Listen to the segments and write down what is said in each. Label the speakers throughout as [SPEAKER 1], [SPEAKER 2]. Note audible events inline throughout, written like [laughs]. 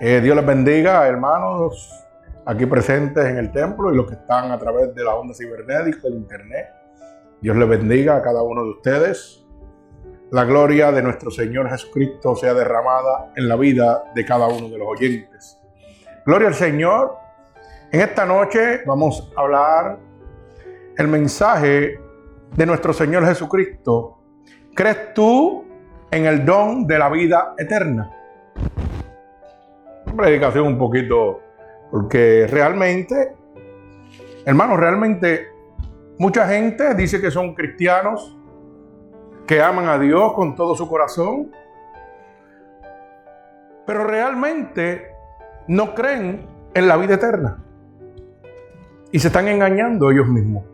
[SPEAKER 1] Eh, Dios les bendiga, hermanos, aquí presentes en el templo y los que están a través de la onda cibernética, del internet. Dios les bendiga a cada uno de ustedes. La gloria de nuestro Señor Jesucristo sea derramada en la vida de cada uno de los oyentes. Gloria al Señor. En esta noche vamos a hablar el mensaje de nuestro Señor Jesucristo. ¿Crees tú en el don de la vida eterna? Predicación un poquito, porque realmente, hermanos, realmente mucha gente dice que son cristianos, que aman a Dios con todo su corazón, pero realmente no creen en la vida eterna. Y se están engañando ellos mismos.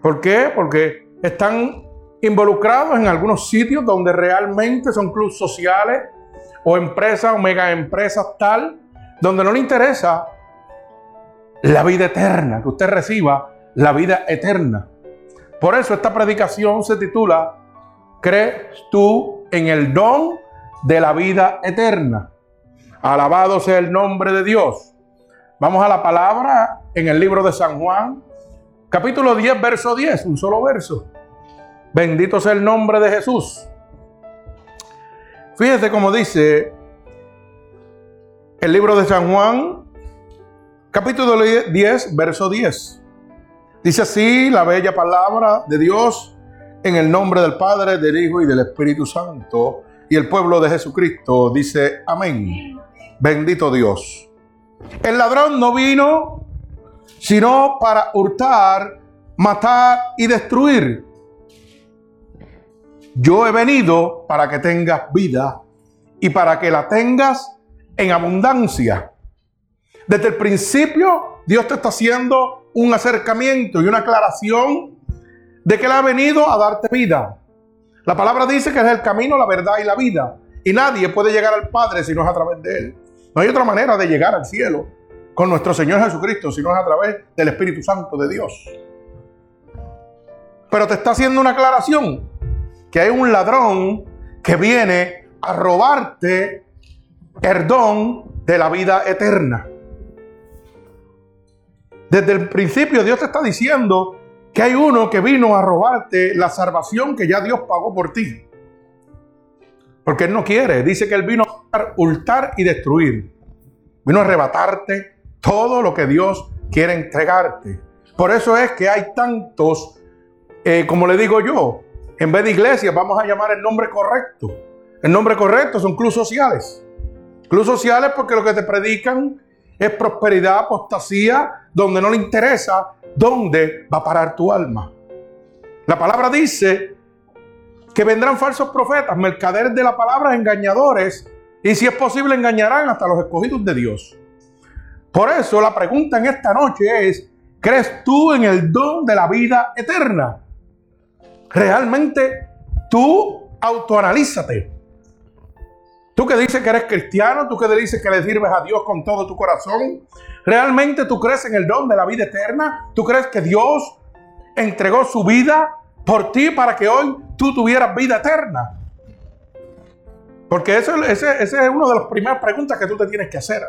[SPEAKER 1] ¿Por qué? Porque están involucrados en algunos sitios donde realmente son clubes sociales o empresas o mega empresas tal, donde no le interesa la vida eterna, que usted reciba la vida eterna. Por eso esta predicación se titula ¿Crees tú en el don de la vida eterna? Alabado sea el nombre de Dios. Vamos a la palabra en el libro de San Juan, Capítulo 10, verso 10, un solo verso. Bendito sea el nombre de Jesús. Fíjese cómo dice el libro de San Juan, capítulo 10, verso 10. Dice así la bella palabra de Dios en el nombre del Padre, del Hijo y del Espíritu Santo. Y el pueblo de Jesucristo dice amén. Bendito Dios. El ladrón no vino sino para hurtar, matar y destruir. Yo he venido para que tengas vida y para que la tengas en abundancia. Desde el principio, Dios te está haciendo un acercamiento y una aclaración de que Él ha venido a darte vida. La palabra dice que es el camino, la verdad y la vida. Y nadie puede llegar al Padre si no es a través de Él. No hay otra manera de llegar al cielo con nuestro Señor Jesucristo, sino es a través del Espíritu Santo de Dios. Pero te está haciendo una aclaración, que hay un ladrón que viene a robarte el don de la vida eterna. Desde el principio Dios te está diciendo que hay uno que vino a robarte la salvación que ya Dios pagó por ti. Porque Él no quiere, dice que Él vino a hurtar y destruir. Vino a arrebatarte todo lo que Dios quiere entregarte. Por eso es que hay tantos, eh, como le digo yo, en vez de iglesia vamos a llamar el nombre correcto. El nombre correcto son clubes sociales. Clubes sociales porque lo que te predican es prosperidad, apostasía, donde no le interesa dónde va a parar tu alma. La palabra dice que vendrán falsos profetas, mercaderes de la palabra, engañadores, y si es posible engañarán hasta los escogidos de Dios. Por eso la pregunta en esta noche es, ¿crees tú en el don de la vida eterna? Realmente tú autoanalízate. Tú que dices que eres cristiano, tú que dices que le sirves a Dios con todo tu corazón, ¿realmente tú crees en el don de la vida eterna? ¿Tú crees que Dios entregó su vida por ti para que hoy tú tuvieras vida eterna? Porque eso, ese, es una de las primeras preguntas que tú te tienes que hacer.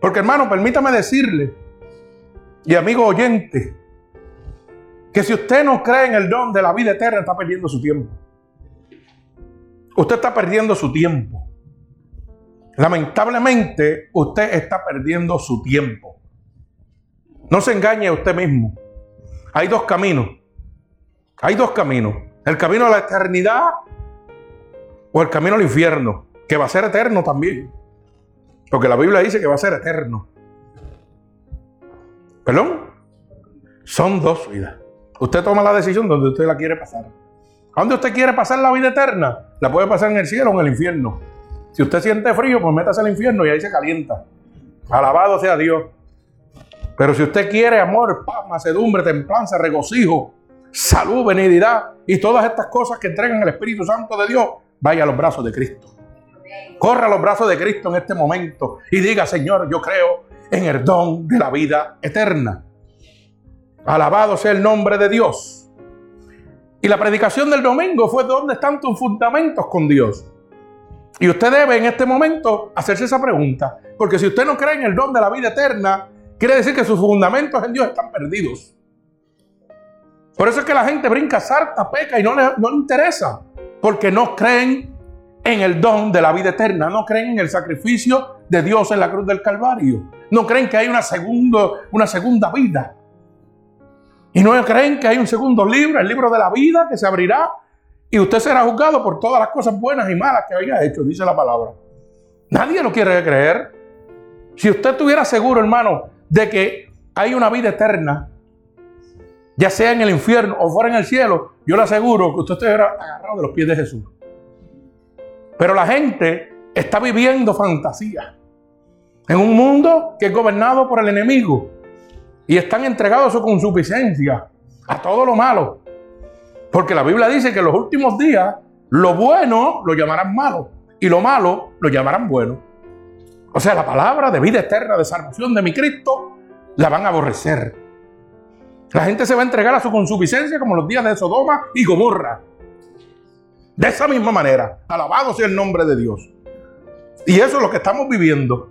[SPEAKER 1] Porque hermano, permítame decirle, y amigo oyente, que si usted no cree en el don de la vida eterna, está perdiendo su tiempo. Usted está perdiendo su tiempo. Lamentablemente, usted está perdiendo su tiempo. No se engañe a usted mismo. Hay dos caminos. Hay dos caminos. El camino a la eternidad o el camino al infierno, que va a ser eterno también. Porque la Biblia dice que va a ser eterno. ¿Perdón? Son dos vidas. Usted toma la decisión donde usted la quiere pasar. ¿A dónde usted quiere pasar la vida eterna? La puede pasar en el cielo o en el infierno. Si usted siente frío, pues métase al infierno y ahí se calienta. Alabado sea Dios. Pero si usted quiere amor, paz, macedumbre, templanza, regocijo, salud, benignidad y todas estas cosas que entregan el Espíritu Santo de Dios, vaya a los brazos de Cristo. Corra a los brazos de Cristo en este momento y diga, Señor, yo creo en el don de la vida eterna. Alabado sea el nombre de Dios. Y la predicación del domingo fue dónde están tus fundamentos con Dios. Y usted debe en este momento hacerse esa pregunta. Porque si usted no cree en el don de la vida eterna, quiere decir que sus fundamentos en Dios están perdidos. Por eso es que la gente brinca, sarta, peca y no le, no le interesa. Porque no creen en el don de la vida eterna. No creen en el sacrificio de Dios en la cruz del Calvario. No creen que hay una, segundo, una segunda vida. Y no creen que hay un segundo libro, el libro de la vida, que se abrirá y usted será juzgado por todas las cosas buenas y malas que haya hecho, dice la palabra. Nadie lo quiere creer. Si usted estuviera seguro, hermano, de que hay una vida eterna, ya sea en el infierno o fuera en el cielo, yo le aseguro que usted estuviera agarrado de los pies de Jesús. Pero la gente está viviendo fantasía en un mundo que es gobernado por el enemigo y están entregados a su consuficiencia, a todo lo malo. Porque la Biblia dice que en los últimos días lo bueno lo llamarán malo y lo malo lo llamarán bueno. O sea, la palabra de vida eterna, de salvación de mi Cristo, la van a aborrecer. La gente se va a entregar a su consuficiencia como los días de Sodoma y Gomorra. De esa misma manera, alabado sea el nombre de Dios. Y eso es lo que estamos viviendo.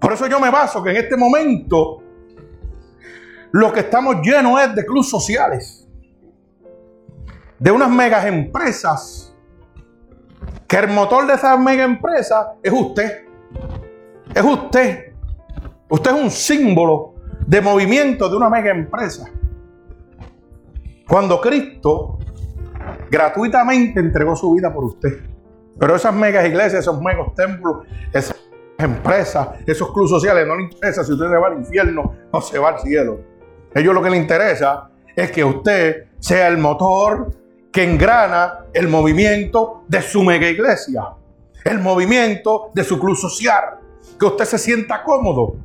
[SPEAKER 1] Por eso yo me baso que en este momento lo que estamos llenos es de clubes sociales, de unas megas empresas, que el motor de esas mega empresas es usted. Es usted. Usted es un símbolo de movimiento de una mega empresa. Cuando Cristo gratuitamente entregó su vida por usted. Pero esas megas iglesias, esos megos templos, esas empresas, esos clubes sociales, no le interesa si usted se va al infierno o se va al cielo. Ellos lo que les interesa es que usted sea el motor que engrana el movimiento de su mega iglesia, el movimiento de su club social, que usted se sienta cómodo.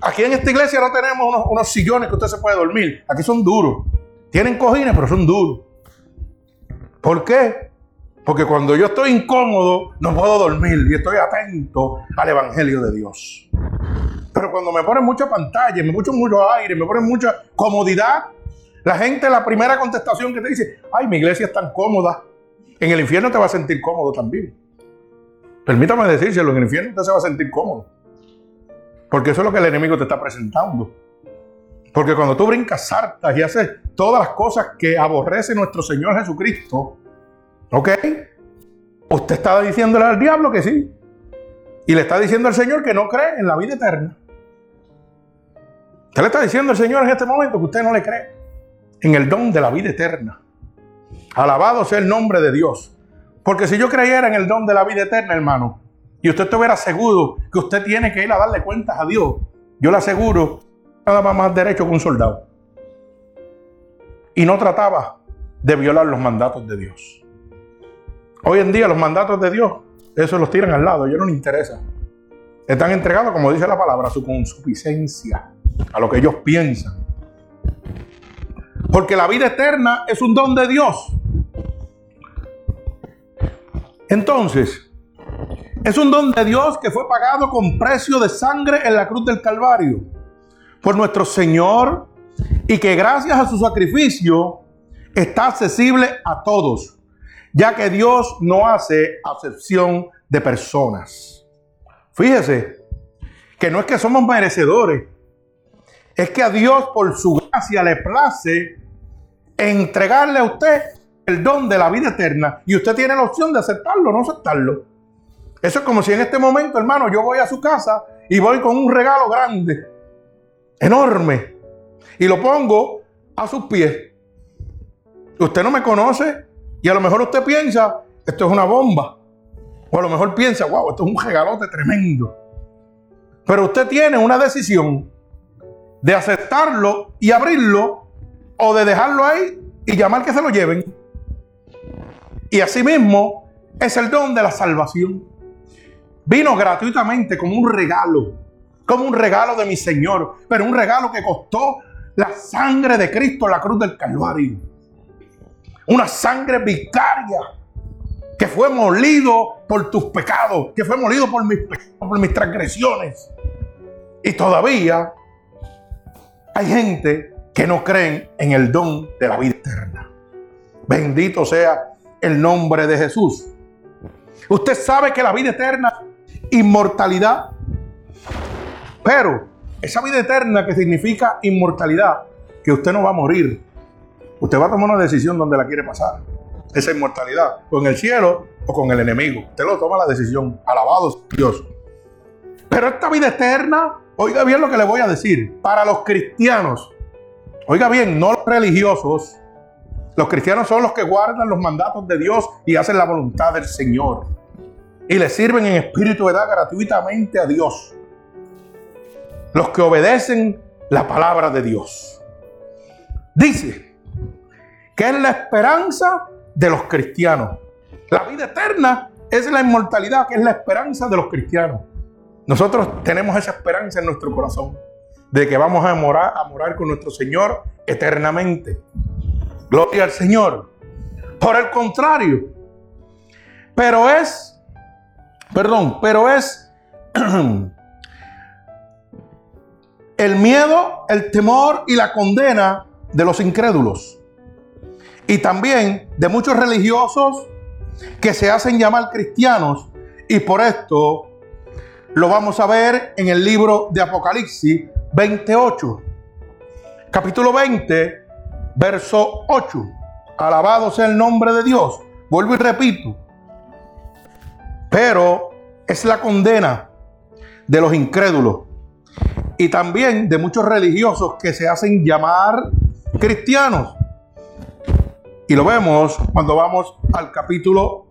[SPEAKER 1] Aquí en esta iglesia no tenemos unos, unos sillones que usted se puede dormir, aquí son duros. Tienen cojines, pero son duros. ¿Por qué? Porque cuando yo estoy incómodo, no puedo dormir y estoy atento al Evangelio de Dios. Pero cuando me ponen mucha pantalla, me ponen mucho aire, me ponen mucha comodidad, la gente, la primera contestación que te dice, ay, mi iglesia es tan cómoda. En el infierno te va a sentir cómodo también. Permítame decírselo, en el infierno usted se va a sentir cómodo. Porque eso es lo que el enemigo te está presentando. Porque cuando tú brincas sartas y haces todas las cosas que aborrece nuestro Señor Jesucristo, ¿ok? Usted está diciéndole al diablo que sí. Y le está diciendo al Señor que no cree en la vida eterna. Usted le está diciendo al Señor en este momento que usted no le cree en el don de la vida eterna. Alabado sea el nombre de Dios. Porque si yo creyera en el don de la vida eterna, hermano, y usted estuviera seguro que usted tiene que ir a darle cuentas a Dios, yo le aseguro nada más derecho que un soldado. Y no trataba de violar los mandatos de Dios. Hoy en día los mandatos de Dios, eso los tiran al lado, ellos no les interesa. Están entregados, como dice la palabra, a su consuficiencia, a lo que ellos piensan. Porque la vida eterna es un don de Dios. Entonces, es un don de Dios que fue pagado con precio de sangre en la cruz del Calvario por nuestro Señor y que gracias a su sacrificio está accesible a todos, ya que Dios no hace acepción de personas. Fíjese que no es que somos merecedores, es que a Dios por su gracia le place entregarle a usted el don de la vida eterna y usted tiene la opción de aceptarlo o no aceptarlo. Eso es como si en este momento, hermano, yo voy a su casa y voy con un regalo grande enorme y lo pongo a sus pies. Usted no me conoce y a lo mejor usted piensa, esto es una bomba. O a lo mejor piensa, wow, esto es un regalote tremendo. Pero usted tiene una decisión de aceptarlo y abrirlo o de dejarlo ahí y llamar que se lo lleven. Y asimismo es el don de la salvación. Vino gratuitamente como un regalo como un regalo de mi Señor, pero un regalo que costó la sangre de Cristo en la cruz del Calvario. Una sangre vicaria que fue molido por tus pecados, que fue molido por mis, por mis transgresiones. Y todavía hay gente que no creen en el don de la vida eterna. Bendito sea el nombre de Jesús. Usted sabe que la vida eterna, inmortalidad, pero esa vida eterna que significa inmortalidad, que usted no va a morir, usted va a tomar una decisión donde la quiere pasar. Esa inmortalidad, con el cielo o con el enemigo. Usted lo toma la decisión. Alabado Dios. Pero esta vida eterna, oiga bien lo que le voy a decir, para los cristianos, oiga bien, no los religiosos, los cristianos son los que guardan los mandatos de Dios y hacen la voluntad del Señor. Y le sirven en espíritu de edad gratuitamente a Dios. Los que obedecen la palabra de Dios. Dice que es la esperanza de los cristianos. La vida eterna es la inmortalidad, que es la esperanza de los cristianos. Nosotros tenemos esa esperanza en nuestro corazón de que vamos a morar, con nuestro Señor eternamente. Gloria al Señor. Por el contrario, pero es, perdón, pero es [clears throat] el miedo, el temor y la condena de los incrédulos. Y también de muchos religiosos que se hacen llamar cristianos. Y por esto lo vamos a ver en el libro de Apocalipsis 28. Capítulo 20, verso 8. Alabado sea el nombre de Dios. Vuelvo y repito. Pero es la condena de los incrédulos y también de muchos religiosos que se hacen llamar cristianos. Y lo vemos cuando vamos al capítulo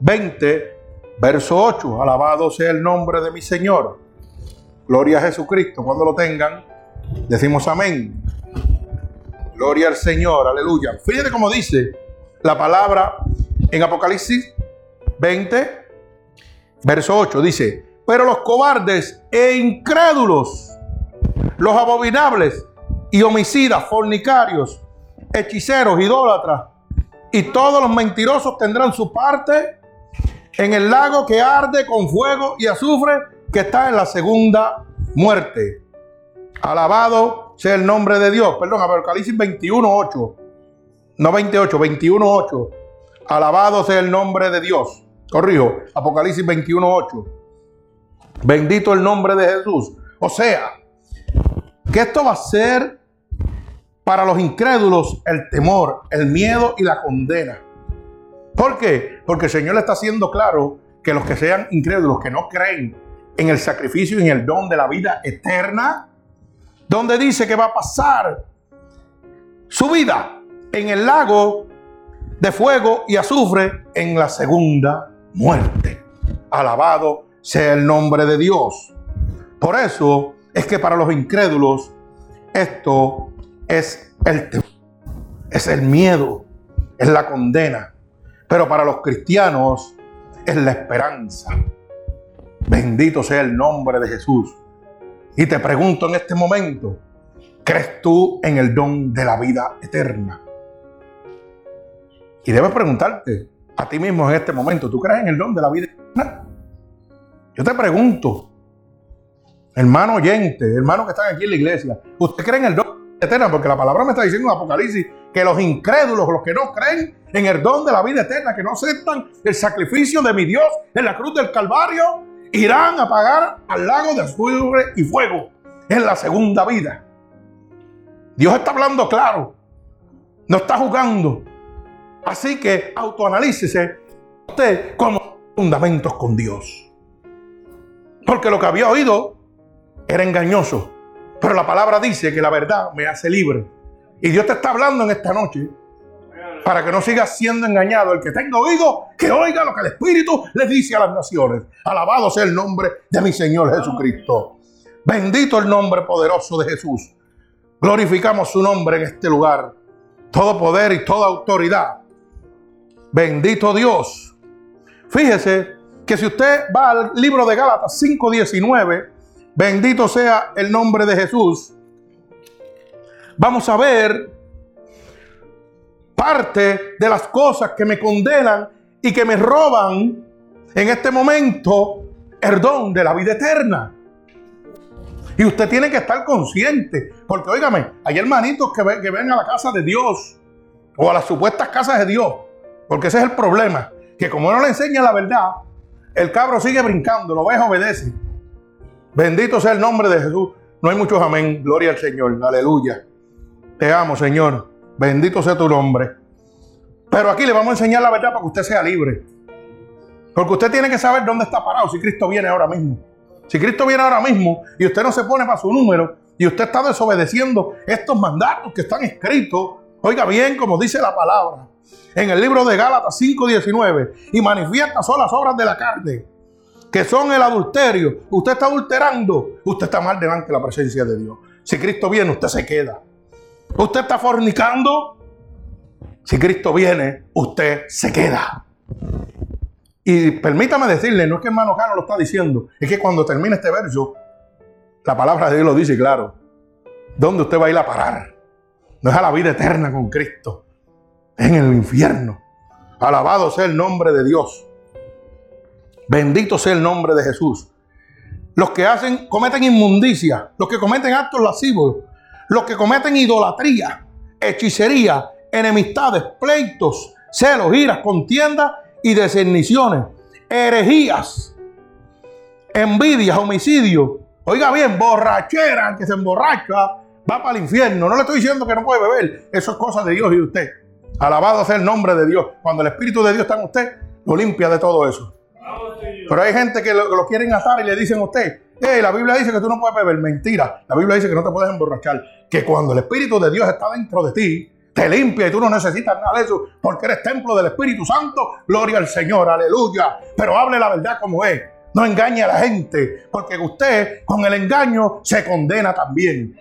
[SPEAKER 1] 20, Verso 8, alabado sea el nombre de mi Señor. Gloria a Jesucristo. Cuando lo tengan, decimos amén. Gloria al Señor, aleluya. Fíjate cómo dice la palabra en Apocalipsis 20, verso 8. Dice, pero los cobardes e incrédulos, los abominables y homicidas, fornicarios, hechiceros, idólatras y todos los mentirosos tendrán su parte en el lago que arde con fuego y azufre que está en la segunda muerte. Alabado sea el nombre de Dios. Perdón, Apocalipsis 21, 8. No 28, 21, 8. Alabado sea el nombre de Dios. Corrijo, Apocalipsis 21, 8. Bendito el nombre de Jesús. O sea, que esto va a ser para los incrédulos el temor, el miedo y la condena. ¿Por qué? Porque el Señor le está haciendo claro que los que sean incrédulos, que no creen en el sacrificio y en el don de la vida eterna, donde dice que va a pasar su vida en el lago de fuego y azufre en la segunda muerte. Alabado sea el nombre de Dios. Por eso es que para los incrédulos esto es el es el miedo, es la condena. Pero para los cristianos es la esperanza. Bendito sea el nombre de Jesús. Y te pregunto en este momento, ¿crees tú en el don de la vida eterna? Y debes preguntarte a ti mismo en este momento, ¿tú crees en el don de la vida eterna? Yo te pregunto, hermano oyente, hermano que están aquí en la iglesia, ¿usted cree en el don eterna? Porque la palabra me está diciendo en Apocalipsis que los incrédulos, los que no creen en el don de la vida eterna, que no aceptan el sacrificio de mi Dios en la cruz del Calvario, irán a pagar al lago de azufre y fuego en la segunda vida. Dios está hablando claro, no está jugando. Así que autoanalícese usted con fundamentos con Dios. Porque lo que había oído era engañoso. Pero la palabra dice que la verdad me hace libre. Y Dios te está hablando en esta noche para que no sigas siendo engañado. El que tenga oído, que oiga lo que el Espíritu le dice a las naciones. Alabado sea el nombre de mi Señor Jesucristo. Bendito el nombre poderoso de Jesús. Glorificamos su nombre en este lugar. Todo poder y toda autoridad. Bendito Dios. Fíjese que si usted va al libro de Gálatas 5:19, bendito sea el nombre de Jesús vamos a ver parte de las cosas que me condenan y que me roban en este momento el don de la vida eterna. Y usted tiene que estar consciente, porque óigame, hay hermanitos que, ven, que a la casa de Dios o a las supuestas casas de Dios Porque ese es el problema. Que como no le enseña la verdad, el cabro sigue brincando, lo oveja obedece. Bendito sea el nombre de Jesús. No hay muchos amén. Gloria al Señor. Aleluya. Te amo, Señor. Bendito sea tu nombre. Pero aquí le vamos a enseñar la verdad para que usted sea libre. Porque usted tiene que saber dónde está parado si Cristo viene ahora mismo. Si Cristo viene ahora mismo y usted no se pone para su número y usted está desobedeciendo estos mandatos que están escritos, oiga bien como dice la palabra en el libro de Gálatas 5:19 y manifiesta son las obras de la carne, que son el adulterio. Usted está adulterando, usted está mal delante de la presencia de Dios. Si Cristo viene, usted se queda. Usted está fornicando, si Cristo viene, usted se queda. Y permítame decirle, no es que hermano Cano lo está diciendo, es que cuando termine este verso, la palabra de Dios lo dice claro. ¿Dónde usted va a ir a parar? No es a la vida eterna con Cristo, es en el infierno. Alabado sea el nombre de Dios. Bendito sea el nombre de Jesús. Los que hacen, cometen inmundicia, los que cometen actos lascivos, los que cometen idolatría, hechicería, enemistades, pleitos, celos, iras, contiendas y deserniciones, herejías, envidias, homicidio. Oiga bien, borrachera, que se emborracha, va para el infierno. No le estoy diciendo que no puede beber. Eso es cosa de Dios y de usted. Alabado sea el nombre de Dios. Cuando el Espíritu de Dios está en usted, lo limpia de todo eso. Pero hay gente que lo, quieren atar y le dicen a usted, hey, la Biblia dice que tú no puedes beber. Mentira. La Biblia dice que no te puedes emborrachar. Que cuando el Espíritu de Dios está dentro de ti, te limpia y tú no necesitas nada de eso porque eres templo del Espíritu Santo. Gloria al Señor, aleluya. Pero hable la verdad como es. No engañe a la gente porque usted con el engaño se condena también.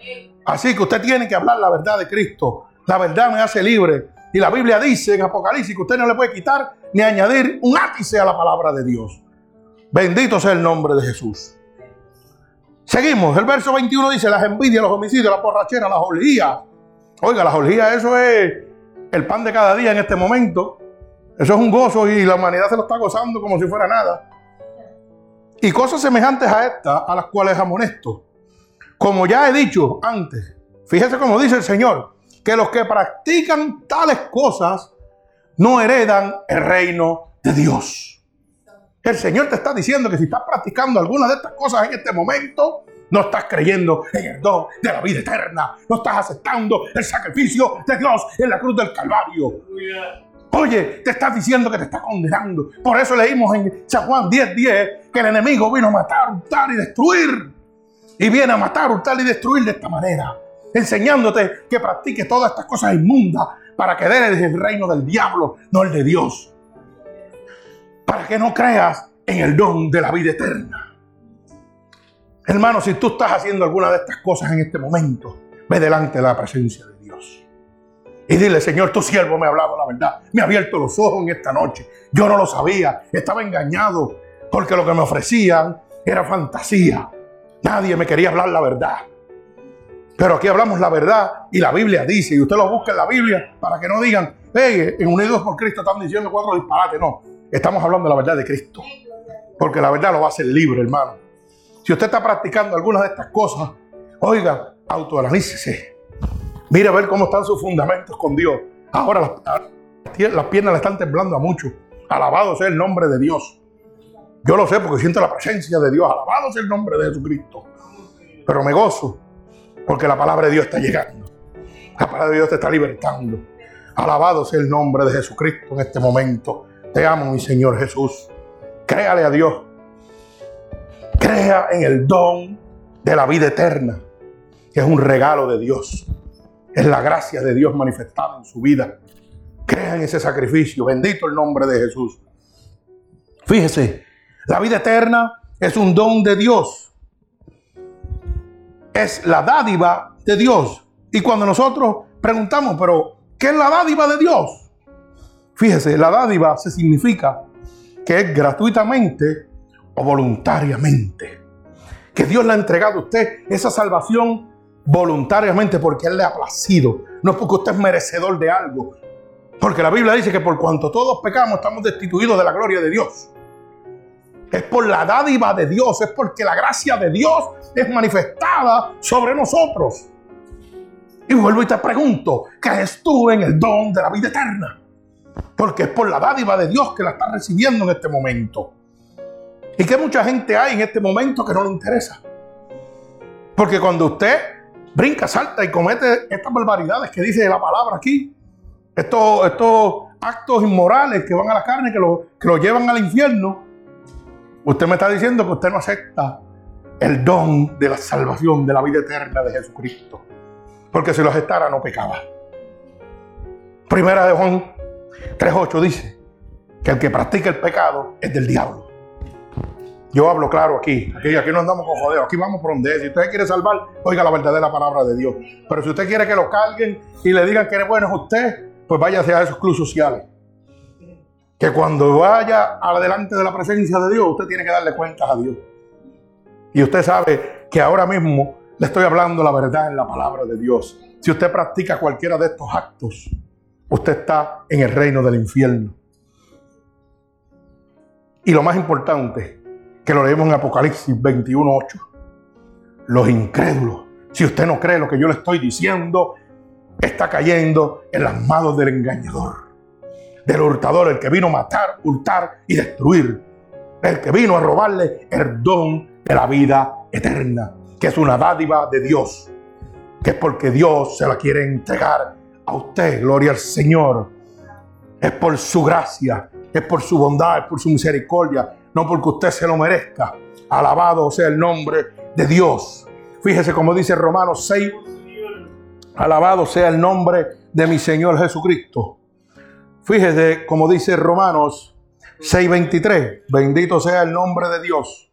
[SPEAKER 1] Así que usted tiene que hablar la verdad de Cristo. La verdad me hace libre. Y la Biblia dice en Apocalipsis que usted no le puede quitar ni añadir un ápice a la palabra de Dios. Bendito sea el nombre de Jesús. Seguimos. El verso 21 dice: las envidias, los homicidios, la borrachera, las orgías Oiga, la orgía, eso es el pan de cada día en este momento. Eso es un gozo y la humanidad se lo está gozando como si fuera nada. Y cosas semejantes a estas, a las cuales amonesto. Como ya he dicho antes, fíjese como dice el Señor, que los que practican tales cosas no heredan el reino de Dios. El Señor te está diciendo que si estás practicando alguna de estas cosas en este momento, no estás creyendo en el don de la vida eterna. No estás aceptando el sacrificio de Dios en la cruz del Calvario. Oye, te estás diciendo que te está condenando. Por eso leímos en San Juan 10:10 10, que el enemigo vino a matar, hurtar y destruir. Y viene a matar, hurtar y destruir de esta manera. Enseñándote que practiques todas estas cosas inmundas para que eres el reino del diablo, no el de Dios. Para que no creas en el don de la vida eterna. Hermano, si tú estás haciendo alguna de estas cosas en este momento, ve delante de la presencia de Dios. Y dile, Señor, tu siervo me ha hablado la verdad. Me ha abierto los ojos en esta noche. Yo no lo sabía. Estaba engañado porque lo que me ofrecían era fantasía. Nadie me quería hablar la verdad. Pero aquí hablamos la verdad y la Biblia dice, y usted lo busca en la Biblia para que no digan, hey, en Unidos por Cristo están diciendo cuatro disparates. No, estamos hablando de la verdad de Cristo. Porque la verdad lo va a hacer libre, hermano. Si usted está practicando algunas de estas cosas, oiga, autoanalícese. Mira a ver cómo están sus fundamentos con Dios. Ahora las, las piernas le están temblando a muchos. Alabado sea el nombre de Dios. Yo lo sé porque siento la presencia de Dios. Alabado sea el nombre de Jesucristo. Pero me gozo porque la palabra de Dios está llegando. La palabra de Dios te está libertando. Alabado sea el nombre de Jesucristo en este momento. Te amo, mi Señor Jesús. Créale a Dios. Crea en el don de la vida eterna, que es un regalo de Dios. Es la gracia de Dios manifestada en su vida. Crea en ese sacrificio. Bendito el nombre de Jesús. Fíjese, la vida eterna es un don de Dios. Es la dádiva de Dios. Y cuando nosotros preguntamos, pero ¿qué es la dádiva de Dios? Fíjese, la dádiva se significa que es gratuitamente o voluntariamente. Que Dios le ha entregado a usted esa salvación voluntariamente porque Él le ha placido. No es porque usted es merecedor de algo. Porque la Biblia dice que por cuanto todos pecamos estamos destituidos de la gloria de Dios. Es por la dádiva de Dios, es porque la gracia de Dios es manifestada sobre nosotros. Y vuelvo y te pregunto, ¿crees tú en el don de la vida eterna? Porque es por la dádiva de Dios que la está recibiendo en este momento. Y que mucha gente hay en este momento que no le interesa. Porque cuando usted brinca, salta y comete estas barbaridades que dice la palabra aquí, estos, estos actos inmorales que van a la carne, que lo, que lo llevan al infierno, usted me está diciendo que usted no acepta el don de la salvación, de la vida eterna de Jesucristo. Porque si lo aceptara no pecaba. Primera de Juan 3.8 dice que el que practica el pecado es del diablo. Yo hablo claro aquí. Aquí, aquí no andamos con jodeo. Aquí vamos por donde es. Si usted quiere salvar, oiga la verdadera palabra de Dios. Pero si usted quiere que lo carguen y le digan que es bueno es usted, pues váyase a esos clubes sociales. Que cuando vaya adelante de la presencia de Dios, usted tiene que darle cuentas a Dios. Y usted sabe que ahora mismo le estoy hablando la verdad en la palabra de Dios. Si usted practica cualquiera de estos actos, usted está en el reino del infierno. Y lo más importante, que lo leemos en Apocalipsis 21.8. Los incrédulos, si usted no cree lo que yo le estoy diciendo, está cayendo en las manos del engañador, del hurtador, el que vino a matar, hurtar y destruir, el que vino a robarle el don de la vida eterna, que es una dádiva de Dios, que es porque Dios se la quiere entregar a usted, gloria al Señor. Es por su gracia, es por su bondad, es por su misericordia, no porque usted se lo merezca. Alabado sea el nombre de Dios. Fíjese como dice Romanos 6, alabado sea el nombre de mi Señor Jesucristo. Fíjese como dice Romanos 6:23, bendito sea el nombre de Dios.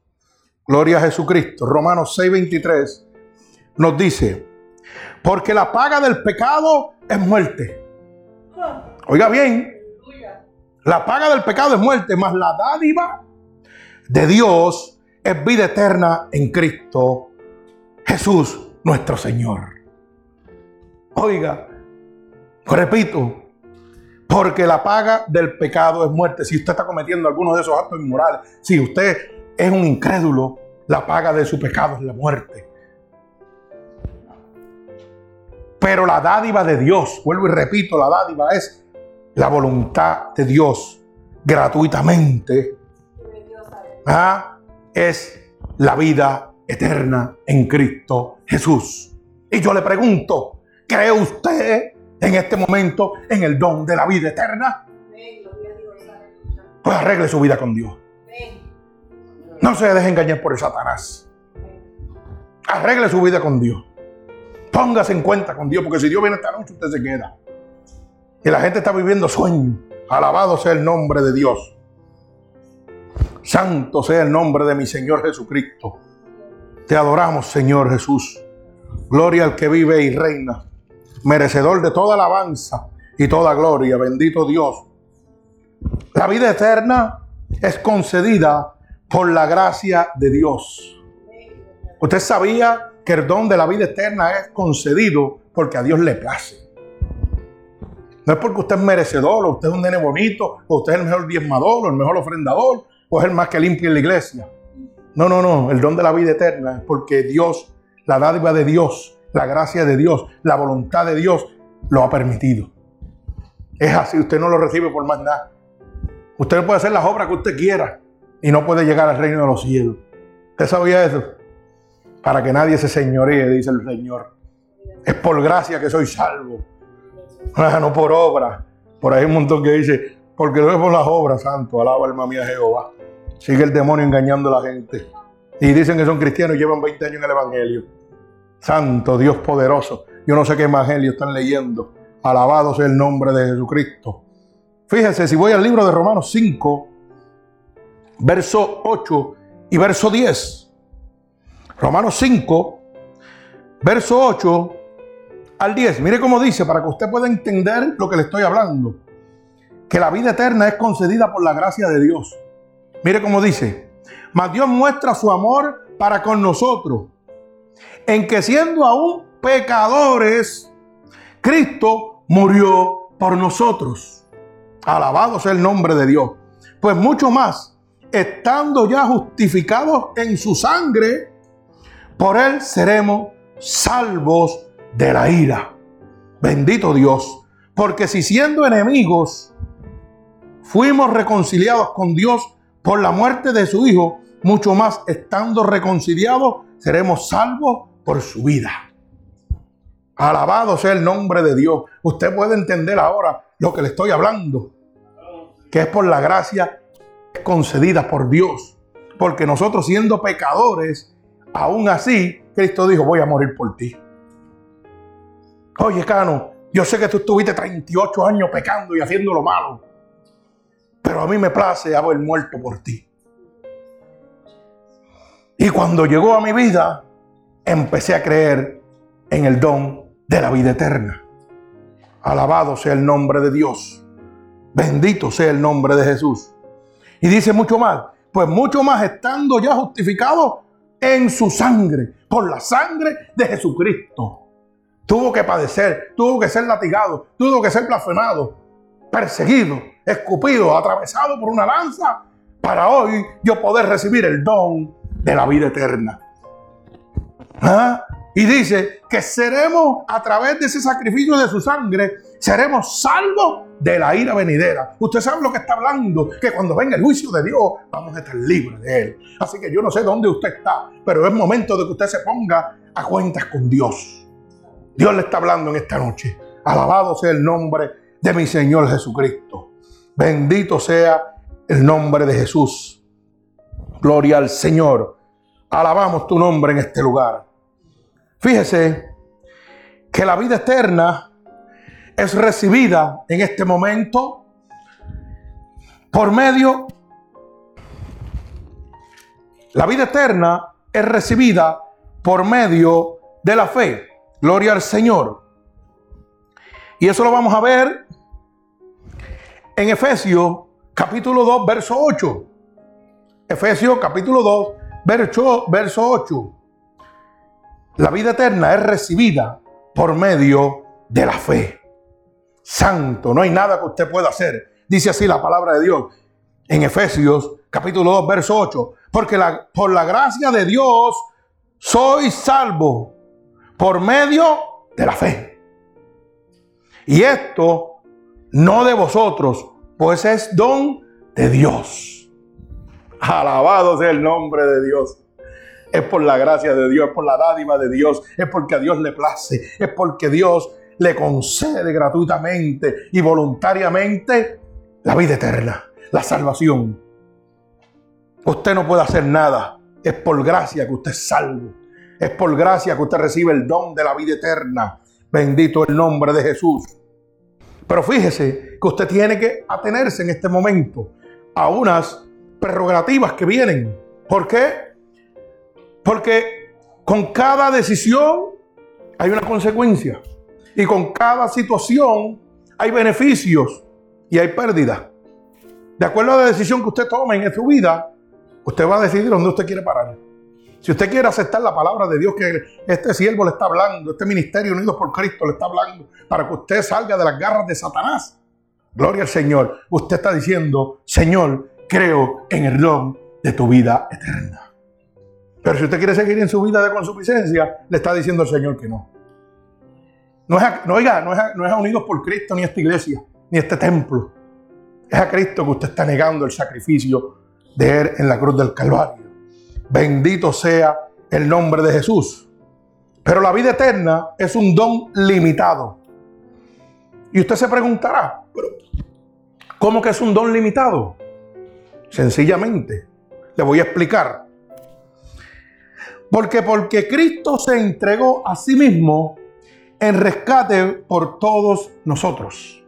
[SPEAKER 1] Gloria a Jesucristo. Romanos 6:23 nos dice, porque la paga del pecado es muerte. Oiga bien, la paga del pecado es muerte, más la dádiva de Dios es vida eterna en Cristo Jesús nuestro Señor. Oiga, repito, porque la paga del pecado es muerte. Si usted está cometiendo alguno de esos actos inmorales, si usted es un incrédulo, la paga de su pecado es la muerte. Pero la dádiva de Dios, vuelvo y repito, la dádiva es la voluntad de Dios gratuitamente Ah, es la vida eterna en Cristo Jesús. Y yo le pregunto, ¿cree usted en este momento en el don de la vida eterna? Pues arregle su vida con Dios. No se deje engañar por el Satanás. Arregle su vida con Dios. Póngase en cuenta con Dios, porque si Dios viene esta noche, usted se queda. Y la gente está viviendo sueños. Alabado sea el nombre de Dios. Santo sea el nombre de mi Señor Jesucristo. Te adoramos, Señor Jesús. Gloria al que vive y reina, merecedor de toda alabanza y toda gloria. Bendito Dios. La vida eterna es concedida por la gracia de Dios. Usted sabía que el don de la vida eterna es concedido porque a Dios le place. No es porque usted es merecedor, o usted es un nene bonito, o usted es el mejor diezmador, o el mejor ofrendador, o es el más que limpia en la iglesia. No, no, no. El don de la vida eterna es porque Dios, la dádiva de Dios, la gracia de Dios, la voluntad de Dios lo ha permitido. Es así, usted no lo recibe por más nada. Usted puede hacer las obras que usted quiera y no puede llegar al reino de los cielos. ¿Usted sabía eso? Para que nadie se señoree, dice el Señor. Es por gracia que soy salvo. Ah, no por obra. Por ahí hay un montón que dice, porque lo es por las obras, santo, alaba alma mía Jehová. Sigue el demonio engañando a la gente. Y dicen que son cristianos y llevan 20 años en el Evangelio. Santo Dios poderoso. Yo no sé qué Evangelio están leyendo. Alabado sea el nombre de Jesucristo. Fíjense, si voy al libro de Romanos 5, verso 8 y verso 10. Romanos 5, verso 8 al 10. Mire cómo dice, para que usted pueda entender lo que le estoy hablando. Que la vida eterna es concedida por la gracia de Dios. Mire cómo dice, mas Dios muestra su amor para con nosotros, en que siendo aún pecadores, Cristo murió por nosotros. Alabado sea el nombre de Dios. Pues mucho más, estando ya justificados en su sangre, por él seremos salvos de la ira. Bendito Dios. Porque si siendo enemigos, fuimos reconciliados con Dios por la muerte de su Hijo, mucho más estando reconciliados, seremos salvos por su vida. Alabado sea el nombre de Dios. Usted puede entender ahora lo que le estoy hablando, que es por la gracia concedida por Dios. Porque nosotros siendo pecadores, aún así, Cristo dijo, voy a morir por ti. Oye, Cano, yo sé que tú estuviste 38 años pecando y haciendo lo malo, pero a mí me place haber muerto por ti. Y cuando llegó a mi vida, empecé a creer en el don de la vida eterna. Alabado sea el nombre de Dios. Bendito sea el nombre de Jesús. Y dice mucho más, pues mucho más estando ya justificado en su sangre, por la sangre de Jesucristo. Tuvo que padecer, tuvo que ser latigado, tuvo que ser blasfemado, perseguido, escupido, atravesado por una lanza, para hoy yo poder recibir el don de la vida eterna. ¿Ah? Y dice que seremos a través de ese sacrificio de su sangre, seremos salvos de la ira venidera. Usted sabe lo que está hablando, que cuando venga el juicio de Dios vamos a estar libres de él. Así que yo no sé dónde usted está, pero es momento de que usted se ponga a cuentas con Dios. Dios le está hablando en esta noche. Alabado sea el nombre de mi Señor Jesucristo. Bendito sea el nombre de Jesús. Gloria al Señor. Alabamos tu nombre en este lugar. Fíjese que la vida eterna es recibida en este momento por medio... La vida eterna es recibida por medio de la fe. Gloria al Señor. Y eso lo vamos a ver en Efesios capítulo 2, verso 8. Efesios capítulo 2, verso, verso 8. La vida eterna es recibida por medio de la fe. Santo, no hay nada que usted pueda hacer. Dice así la palabra de Dios en Efesios capítulo 2, verso 8. Porque la, por la gracia de Dios soy salvo por medio de la fe. Y esto no de vosotros, pues es don de Dios. Alabado sea el nombre de Dios es por la gracia de Dios, es por la dádiva de Dios, es porque a Dios le place, es porque Dios le concede gratuitamente y voluntariamente la vida eterna, la salvación. Usted no puede hacer nada, es por gracia que usted es salvo, es por gracia que usted recibe el don de la vida eterna. Bendito el nombre de Jesús. Pero fíjese que usted tiene que atenerse en este momento a unas prerrogativas que vienen. ¿Por qué? Porque con cada decisión hay una consecuencia. Y con cada situación hay beneficios y hay pérdidas. De acuerdo a la decisión que usted tome en su vida, usted va a decidir dónde usted quiere parar. Si usted quiere aceptar la palabra de Dios que este siervo le está hablando, este ministerio unido por Cristo le está hablando, para que usted salga de las garras de Satanás, gloria al Señor. Usted está diciendo, Señor, creo en el don de tu vida eterna. Pero si usted quiere seguir en su vida de consuficiencia, le está diciendo el Señor que no. No es a, no, oiga, no es, no es a Unidos por Cristo, ni a esta iglesia, ni a este templo. Es a Cristo que usted está negando el sacrificio de Él en la cruz del Calvario. Bendito sea el nombre de Jesús. Pero la vida eterna es un don limitado. Y usted se preguntará, ¿pero ¿cómo que es un don limitado? Sencillamente, le voy a explicar. Porque porque Cristo se entregó a sí mismo en rescate por todos nosotros.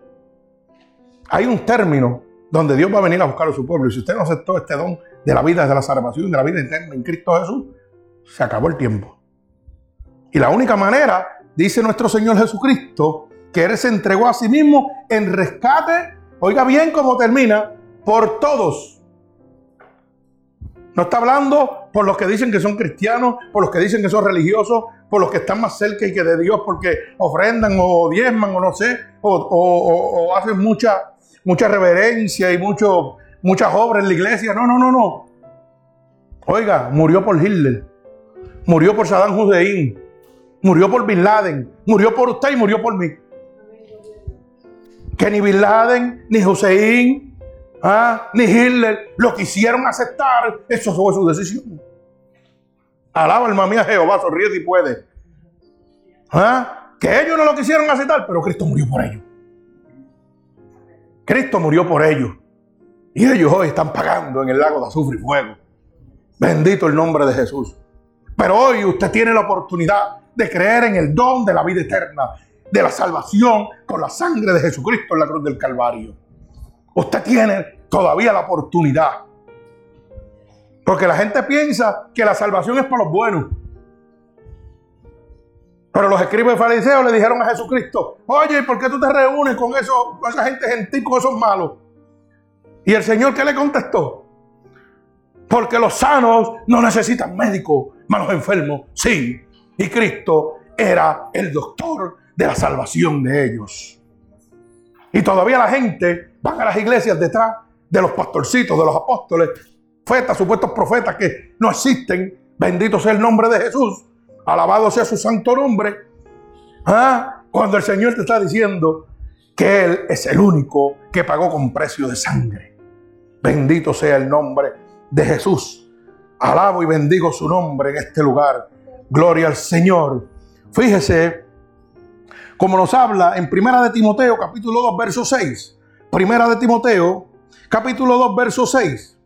[SPEAKER 1] Hay un término donde Dios va a venir a buscar a su pueblo. Y si usted no aceptó este don de la vida, de la salvación, de la vida eterna en Cristo Jesús, se acabó el tiempo. Y la única manera, dice nuestro Señor Jesucristo, que Él se entregó a sí mismo en rescate, oiga bien cómo termina, por todos no está hablando por los que dicen que son cristianos, por los que dicen que son religiosos, por los que están más cerca y que de Dios porque ofrendan o diezman o no sé, o, hacen mucha, mucha reverencia y mucho, muchas obras en la iglesia. No, no, no, no. Oiga, murió por Hitler, murió por Saddam Hussein, murió por Bin Laden, murió por usted y murió por mí. Que ni Bin Laden, ni Hussein, ¿ah? ni Hitler lo quisieron aceptar, eso fue su decisión. Alaba alma mía Jehová, sonríe si puede. ¿Ah? Que ellos no lo quisieron aceptar, pero Cristo murió por ellos. Cristo murió por ellos. Y ellos hoy están pagando en el lago de azufre y fuego. Bendito el nombre de Jesús. Pero hoy usted tiene la oportunidad de creer en el don de la vida eterna, de la salvación con la sangre de Jesucristo en la cruz del Calvario. Usted tiene todavía la oportunidad. Porque la gente piensa que la salvación es para los buenos. Pero los escribas fariseos le dijeron a Jesucristo, oye, ¿por qué tú te reúnes con, eso, con esa gente gentil, con esos malos? Y el Señor, ¿qué le contestó? Porque los sanos no necesitan médicos, malos enfermos, sí. Y Cristo era el doctor de la salvación de ellos. Y todavía la gente va a las iglesias detrás de los pastorcitos, de los apóstoles, profetas, supuestos profetas que no existen. Bendito sea el nombre de Jesús. Alabado sea su santo nombre. ¿Ah? Cuando el Señor te está diciendo que Él es el único que pagó con precio de sangre. Bendito sea el nombre de Jesús. Alabo y bendigo su nombre en este lugar. Gloria al Señor. Fíjese como nos habla en Primera de Timoteo capítulo 2 verso 6. Primera de Timoteo capítulo 2 verso 6.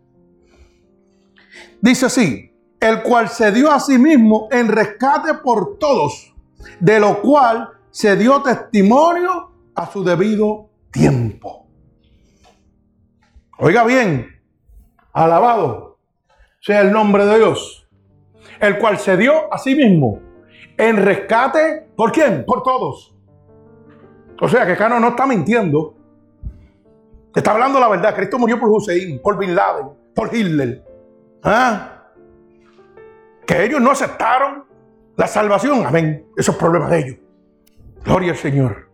[SPEAKER 1] Dice así, el cual se dio a sí mismo en rescate por todos, de lo cual se dio testimonio a su debido tiempo. Oiga bien, alabado sea el nombre de Dios, el cual se dio a sí mismo en rescate, ¿por quién? Por todos. O sea que Cano no está mintiendo. Está hablando la verdad. Cristo murió por Hussein, por Bin Laden, por Hitler. ¿Ah? que ellos no aceptaron la salvación. Amén. Esos problemas de ellos. Gloria al Señor.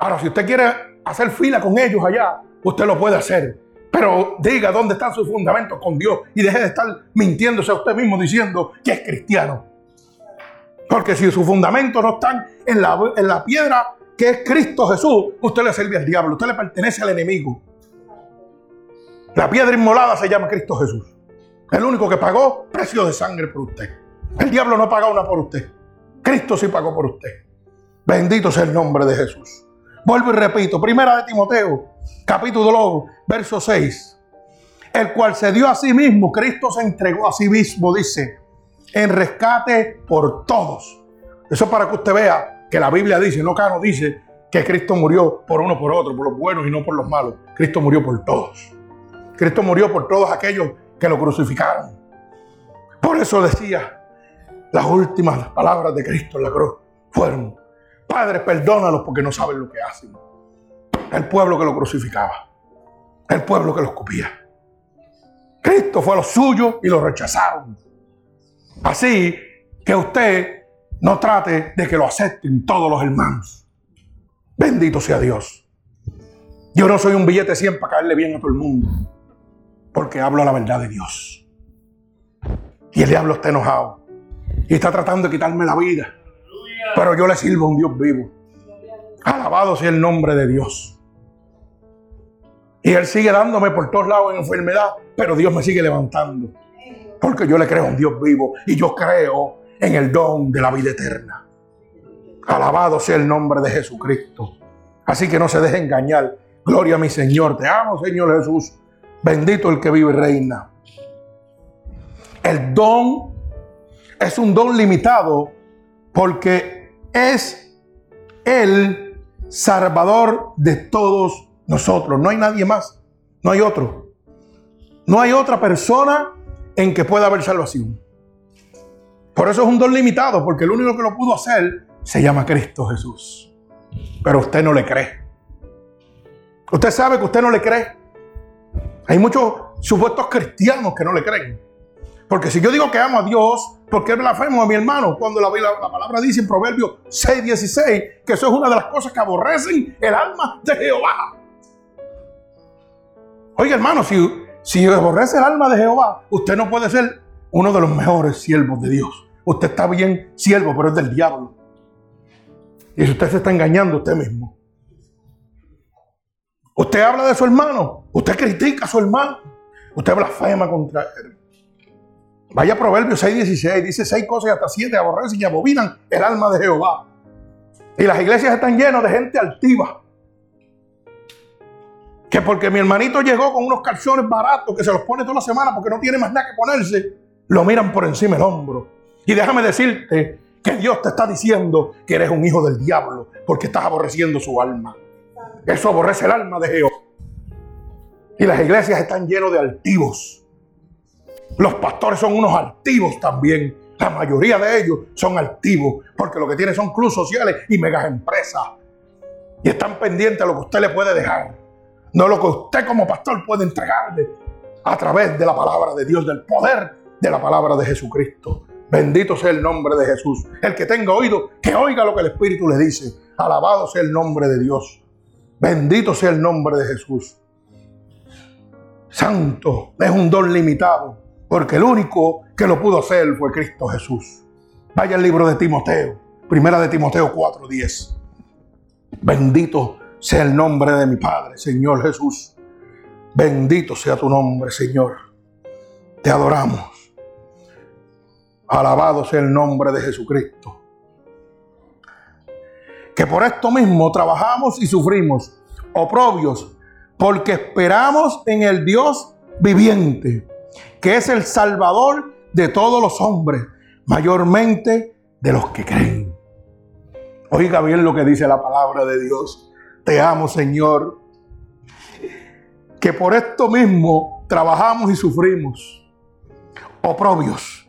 [SPEAKER 1] Ahora, si usted quiere hacer fila con ellos allá, usted lo puede hacer. Pero diga dónde están sus fundamentos con Dios y deje de estar mintiéndose a usted mismo diciendo que es cristiano. Porque si sus fundamentos no están en la, en la piedra que es Cristo Jesús, usted le sirve al diablo, usted le pertenece al enemigo. La piedra inmolada se llama Cristo Jesús. El único que pagó precio de sangre por usted. El diablo no pagó una por usted. Cristo sí pagó por usted. Bendito sea el nombre de Jesús. Vuelvo y repito, primera de Timoteo, capítulo 2, verso 6. El cual se dio a sí mismo, Cristo se entregó a sí mismo, dice, en rescate por todos. Eso para que usted vea que la Biblia dice, no Cano dice que Cristo murió por uno por otro, por los buenos y no por los malos. Cristo murió por todos. Cristo murió por todos aquellos que lo crucificaron. Por eso decía, las últimas palabras de Cristo en la cruz fueron, Padre, perdónalos porque no saben lo que hacen. El pueblo que lo crucificaba, el pueblo que lo escupía. Cristo fue a lo suyo y lo rechazaron. Así que usted no trate de que lo acepten todos los hermanos. Bendito sea Dios. Yo no soy un billete 100 para caerle bien a todo el mundo porque hablo la verdad de Dios. Y el diablo está enojado y está tratando de quitarme la vida. Pero yo le sirvo a un Dios vivo. Alabado sea el nombre de Dios. Y Él sigue dándome por todos lados en enfermedad, pero Dios me sigue levantando. Porque yo le creo a un Dios vivo y yo creo en el don de la vida eterna. Alabado sea el nombre de Jesucristo. Así que no se deje engañar. Gloria a mi Señor. Te amo, Señor Jesús. Bendito el que vive y reina. El don es un don limitado porque es el salvador de todos nosotros. No hay nadie más. No hay otro. No hay otra persona en que pueda haber salvación. Por eso es un don limitado, porque el único que lo pudo hacer se llama Cristo Jesús. Pero usted no le cree. Usted sabe que usted no le cree. Hay muchos supuestos cristianos que no le creen. Porque si yo digo que amo a Dios, ¿por qué blasfemo a mi hermano? Cuando la, la, palabra dice en Proverbios 6:16 que eso es una de las cosas que aborrecen el alma de Jehová. Oiga, hermano, si, si aborrece el alma de Jehová, usted no puede ser uno de los mejores siervos de Dios. Usted está bien siervo, pero es del diablo. Y si usted se está engañando usted mismo. Usted habla de su hermano, usted critica a su hermano, usted blasfema contra él. Vaya Proverbios 6:16, dice seis cosas y hasta siete aborrecen y abominan el alma de Jehová. Y las iglesias están llenas de gente altiva. Que porque mi hermanito llegó con unos calzones baratos que se los pone toda la semana porque no tiene más nada que ponerse, lo miran por encima del hombro. Y déjame decirte que Dios te está diciendo que eres un hijo del diablo porque estás aborreciendo su alma. Eso aborrece el alma de Jehová. Y las iglesias están llenas de altivos los pastores son unos altivos también. La mayoría de ellos son altivos porque lo que tienen son clubes sociales y megas empresas. Y están pendientes a lo que usted le puede dejar. No lo que usted como pastor puede entregarle a través de la palabra de Dios, del poder de la palabra de Jesucristo. Bendito sea el nombre de Jesús. El que tenga oído, que oiga lo que el Espíritu le dice. Alabado sea el nombre de Dios. Bendito sea el nombre de Jesús. Santo es un don limitado porque el único que lo pudo hacer fue Cristo Jesús. Vaya al libro de Timoteo, primera de Timoteo 4:10. Bendito sea el nombre de mi Padre, Señor Jesús. Bendito sea tu nombre, Señor. Te adoramos. Alabado sea el nombre de Jesucristo. Que por esto mismo trabajamos y sufrimos, oprobios, porque esperamos en el Dios viviente que es el Salvador de todos los hombres, mayormente de los que creen. Oiga bien lo que dice la palabra de Dios. Te amo, Señor. Que por esto mismo trabajamos y sufrimos. Oprobios.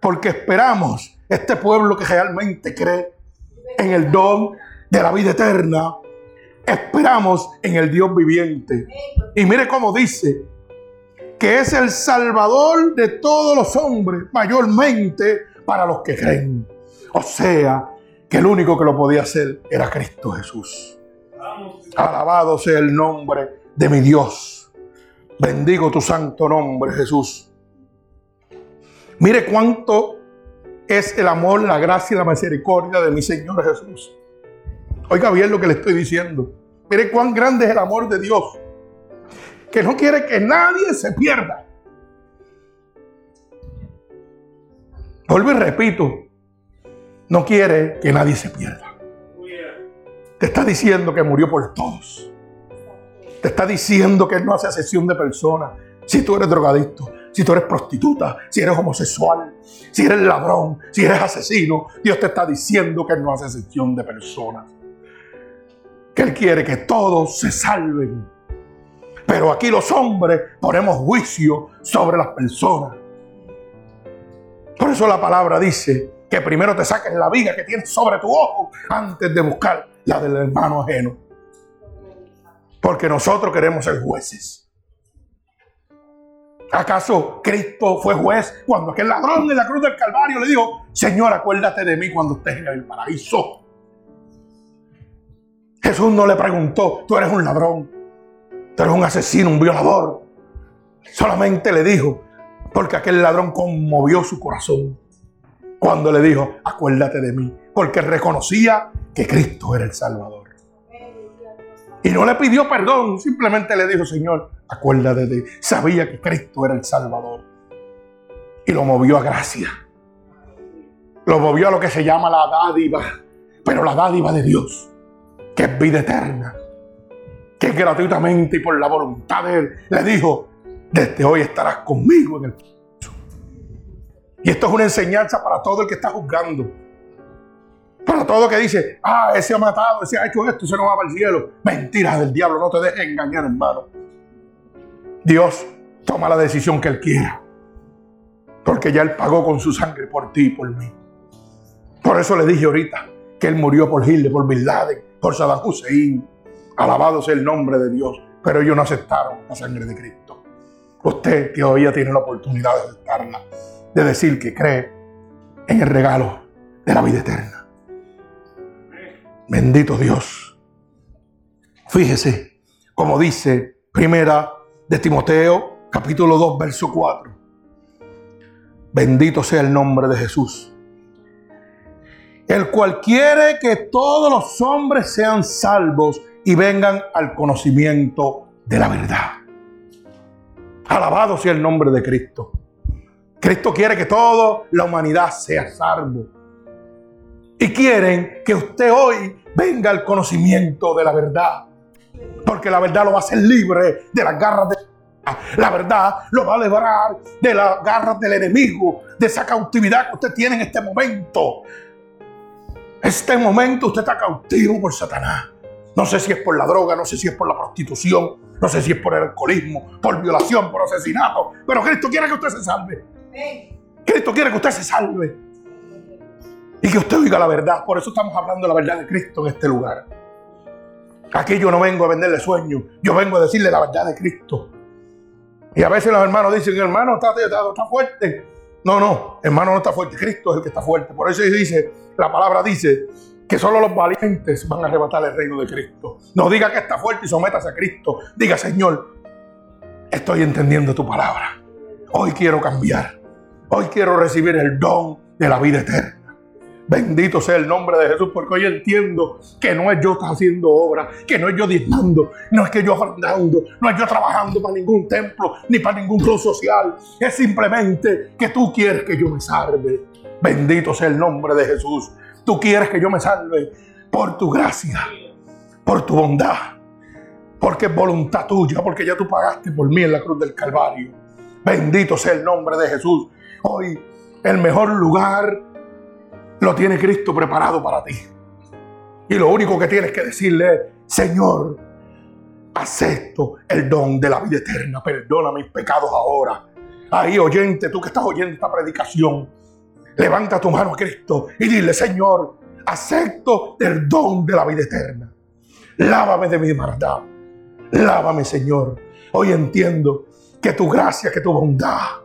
[SPEAKER 1] Porque esperamos este pueblo que realmente cree en el don de la vida eterna. Esperamos en el Dios viviente. Y mire cómo dice que es el Salvador de todos los hombres, mayormente para los que creen. O sea, que el único que lo podía hacer era Cristo Jesús. Alabado sea el nombre de mi Dios. Bendigo tu santo nombre, Jesús. Mire cuánto es el amor, la gracia y la misericordia de mi Señor Jesús. Oiga bien lo que le estoy diciendo. Mire cuán grande es el amor de Dios que no quiere que nadie se pierda. Vuelvo y repito, no quiere que nadie se pierda. Te está diciendo que murió por todos. Te está diciendo que no hace excepción de personas. Si tú eres drogadicto, si tú eres prostituta, si eres homosexual, si eres ladrón, si eres asesino, Dios te está diciendo que no hace excepción de personas. Que Él quiere que todos se salven pero aquí los hombres ponemos juicio sobre las personas. Por eso la palabra dice que primero te saques la viga que tienes sobre tu ojo antes de buscar la del hermano ajeno. Porque nosotros queremos ser jueces. ¿Acaso Cristo fue juez cuando aquel ladrón de la cruz del Calvario le dijo, Señor, acuérdate de mí cuando estés en el paraíso? Jesús no le preguntó, tú eres un ladrón, Tú eres un asesino, un violador. Solamente le dijo, porque aquel ladrón conmovió su corazón cuando le dijo, acuérdate de mí, porque reconocía que Cristo era el Salvador. Y no le pidió perdón, simplemente le dijo, Señor, acuérdate de mí. Sabía que Cristo era el Salvador. Y lo movió a gracia. Lo movió a lo que se llama la dádiva, pero la dádiva de Dios, que es vida eterna que gratuitamente y por la voluntad de Él le dijo, desde hoy estarás conmigo en el Y esto es una enseñanza para todo el que está juzgando. Para todo el que dice, ah, ese ha matado, ese ha hecho esto, ese no va para el cielo. Mentiras del diablo, no te dejes engañar, hermano. Dios toma la decisión que Él quiera. Porque ya Él pagó con su sangre por ti y por mí. Por eso le dije ahorita que Él murió por Hitler, por Bin por Saddam Alabado sea el nombre de Dios. Pero ellos no aceptaron la sangre de Cristo. Usted todavía tiene la oportunidad de aceptarla, de decir que cree en el regalo de la vida eterna. Bendito Dios. Fíjese, como dice Primera de Timoteo, capítulo 2, verso 4. Bendito sea el nombre de Jesús. El cual quiere que todos los hombres sean salvos y vengan al conocimiento de la verdad. Alabado sea el nombre de Cristo. Cristo quiere que toda la humanidad sea salvo. Y quieren que usted hoy venga al conocimiento de la verdad. Porque la verdad lo va a hacer libre de las garras de la verdad lo va a librar de las garras del enemigo, de esa cautividad que usted tiene en este momento. Este momento usted está cautivo por Satanás. No sé si es por la droga, no sé si es por la prostitución, no sé si es por el alcoholismo, por violación, por asesinato. Pero Cristo quiere que usted se salve. Cristo quiere que usted se salve. Y que usted oiga la verdad. Por eso estamos hablando de la verdad de Cristo en este lugar. Aquí yo no vengo a venderle sueños. Yo vengo a decirle la verdad de Cristo. Y a veces los hermanos dicen, hermano, está, está, fuerte. No, no, hermano no está fuerte. Cristo es el que está fuerte. Por eso dice, la palabra dice que solo los valientes van a arrebatar el reino de Cristo. No diga que está fuerte y sométase a Cristo. Diga, Señor, estoy entendiendo tu palabra. Hoy quiero cambiar. Hoy quiero recibir el don de la vida eterna. Bendito sea el nombre de Jesús, porque hoy entiendo que no es yo haciendo obra, que no es yo diezmando, no es que yo ofrendando, no es yo trabajando para ningún templo ni para ningún club social. Es simplemente que tú quieres que yo me salve. Bendito sea el nombre de Jesús. Tú quieres que yo me salve por tu gracia, por tu bondad, porque es voluntad tuya, porque ya tú pagaste por mí en la cruz del Calvario. Bendito sea el nombre de Jesús. Hoy el mejor lugar lo tiene Cristo preparado para ti. Y lo único que tienes que decirle es, Señor, acepto el don de la vida eterna, perdona mis pecados ahora. Ahí, oyente, tú que estás oyendo esta predicación, levanta tu mano a Cristo y dile, Señor, acepto el don de la vida eterna. Lávame de mi maldad. Lávame, Señor. Hoy entiendo que tu gracia, que tu bondad,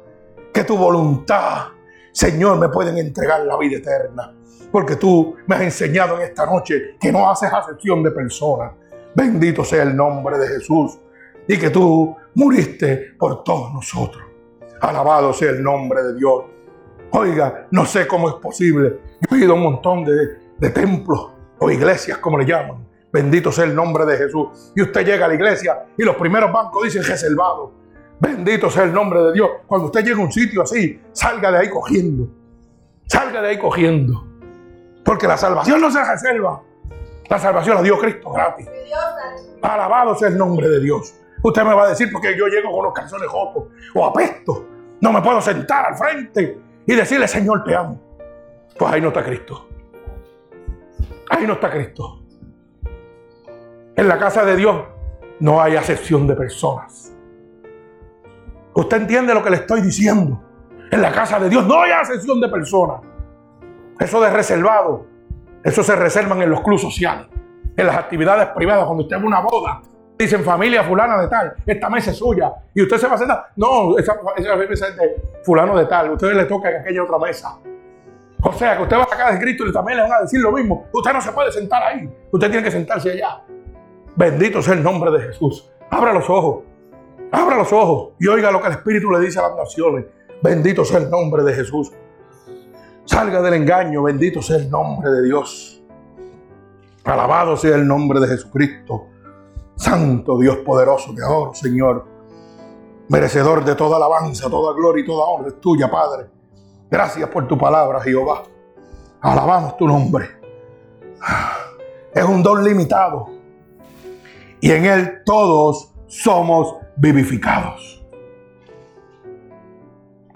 [SPEAKER 1] que tu voluntad Señor, me pueden entregar la vida eterna. Porque tú me has enseñado en esta noche que no haces acepción de personas. Bendito sea el nombre de Jesús. Y que tú muriste por todos nosotros. Alabado sea el nombre de Dios. Oiga, no sé cómo es posible. Yo he ido a un montón de, de templos o iglesias, como le llaman. Bendito sea el nombre de Jesús. Y usted llega a la iglesia y los primeros bancos dicen reservado. Bendito sea el nombre de Dios. Cuando usted llegue a un sitio así, salga de ahí cogiendo. Salga de ahí cogiendo. Porque la salvación no se reserva. La salvación la dio Cristo gratis. Alabado sea el nombre de Dios. Usted me va a decir porque yo llego con los calzones jotos o apesto. No me puedo sentar al frente y decirle, Señor, te amo. Pues ahí no está Cristo. Ahí no está Cristo. En la casa de Dios no hay acepción de personas. Usted entiende lo que le estoy diciendo. En la casa de Dios no hay ascensión de personas. Eso de reservado, eso se reservan en los clubes sociales, en las actividades privadas, cuando usted va a una boda. Dicen familia fulana de tal, esta mesa es suya. Y usted se va a sentar. No, esa, mesa es de fulano de tal. Usted le toca en aquella otra mesa. O sea que usted va a sacar de Cristo y también le van a decir lo mismo. Usted no se puede sentar ahí. Usted tiene que sentarse allá. Bendito sea el nombre de Jesús. Abra los ojos. Abra los ojos y oiga lo que el Espíritu le dice a las naciones. Bendito sea el nombre de Jesús. Salga del engaño, bendito sea el nombre de Dios. Alabado sea el nombre de Jesucristo. Santo Dios poderoso de ahora, Señor. Merecedor de toda alabanza, toda gloria y toda honra es tuya, Padre. Gracias por tu palabra, Jehová. Alabamos tu nombre. Es un don limitado. Y en él todos somos vivificados.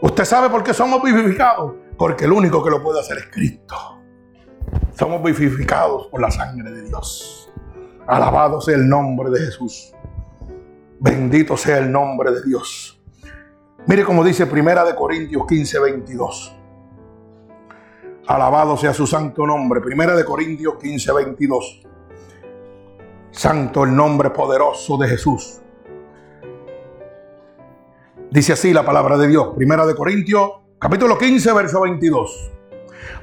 [SPEAKER 1] ¿Usted sabe por qué somos vivificados? Porque el único que lo puede hacer es Cristo. Somos vivificados por la sangre de Dios. Alabado sea el nombre de Jesús. Bendito sea el nombre de Dios. Mire como dice Primera de Corintios 15, 22. Alabado sea su santo nombre. Primera de Corintios 15, 22. Santo el nombre poderoso de Jesús. Dice así la palabra de Dios, Primera de Corintios, capítulo 15, verso 22.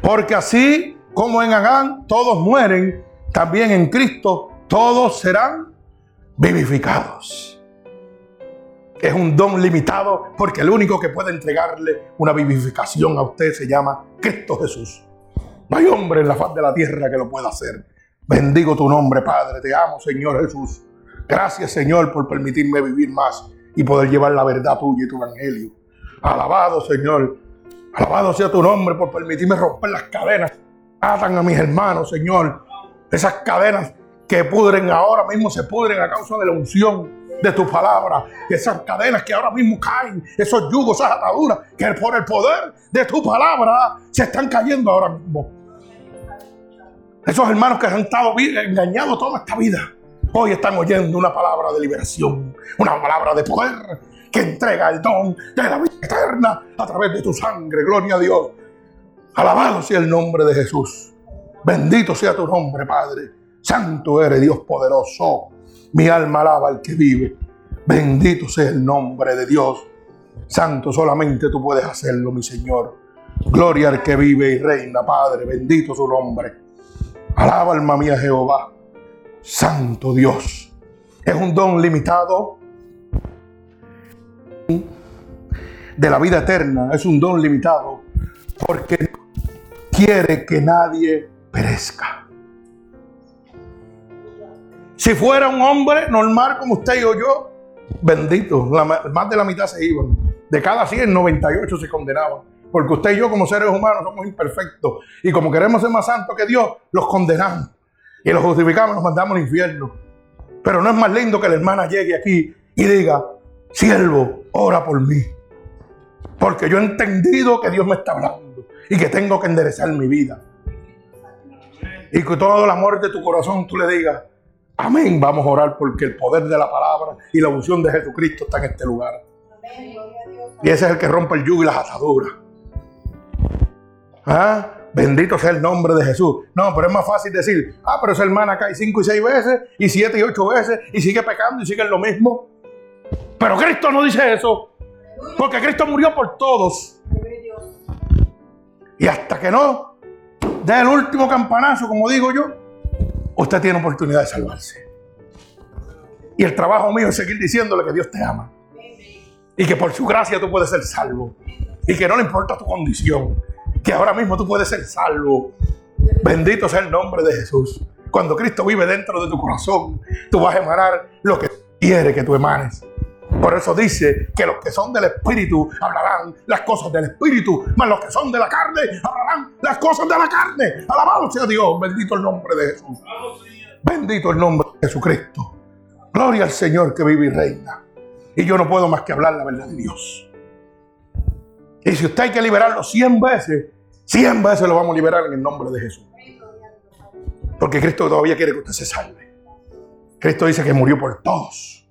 [SPEAKER 1] Porque así como en Agán todos mueren, también en Cristo todos serán vivificados. Es un don limitado porque el único que puede entregarle una vivificación a usted se llama Cristo Jesús. No hay hombre en la faz de la tierra que lo pueda hacer. Bendigo tu nombre, Padre. Te amo, Señor Jesús. Gracias, Señor, por permitirme vivir más y poder llevar la verdad tuya y tu evangelio. Alabado, Señor. Alabado sea tu nombre por permitirme romper las cadenas. Atan a mis hermanos, Señor. Esas cadenas que pudren ahora mismo se pudren a causa de la unción de tu palabra. Esas cadenas que ahora mismo caen, esos yugos, esas ataduras, que por el poder de tu palabra se están cayendo ahora mismo. Esos hermanos que han estado engañados toda esta vida, hoy están oyendo una palabra de liberación, una palabra de poder que entrega el don de la vida eterna a través de tu sangre. Gloria a Dios. Alabado sea el nombre de Jesús. Bendito sea tu nombre, Padre. Santo eres Dios poderoso. Mi alma alaba al que vive. Bendito sea el nombre de Dios. Santo, solamente tú puedes hacerlo, mi Señor. Gloria al que vive y reina, Padre. Bendito su nombre. Alaba alma mía Jehová. Santo Dios. Es un don limitado de la vida eterna. Es un don limitado porque quiere que nadie perezca. Si fuera un hombre normal como usted o yo, bendito, más de la mitad se iban. De cada 100, 98 se condenaban. Porque usted y yo como seres humanos somos imperfectos. Y como queremos ser más santos que Dios, los condenamos. Y los justificamos los mandamos al infierno. Pero no es más lindo que la hermana llegue aquí y diga, siervo, ora por mí. Porque yo he entendido que Dios me está hablando y que tengo que enderezar mi vida. Y que todo el amor de tu corazón tú le digas, Amén. Vamos a orar porque el poder de la palabra y la unción de Jesucristo está en este lugar. Y ese es el que rompe el yugo y las ataduras. ¿Ah? Bendito sea el nombre de Jesús. No, pero es más fácil decir, ah, pero esa hermana cae cinco y seis veces, y siete y ocho veces, y sigue pecando y sigue en lo mismo. Pero Cristo no dice eso. Porque Cristo murió por todos. Y hasta que no dé el último campanazo, como digo yo, usted tiene oportunidad de salvarse. Y el trabajo mío es seguir diciéndole que Dios te ama. Y que por su gracia tú puedes ser salvo. Y que no le importa tu condición. Que ahora mismo tú puedes ser salvo. Bendito sea el nombre de Jesús. Cuando Cristo vive dentro de tu corazón, tú vas a emanar lo que quiere que tú emanes. Por eso dice que los que son del Espíritu hablarán las cosas del Espíritu, mas los que son de la carne hablarán las cosas de la carne. Alabado sea Dios, bendito el nombre de Jesús. Bendito el nombre de Jesucristo. Gloria al Señor que vive y reina. Y yo no puedo más que hablar la verdad de Dios. Y si usted hay que liberarlo 100 veces, 100 veces lo vamos a liberar en el nombre de Jesús. Porque Cristo todavía quiere que usted se salve. Cristo dice que murió por todos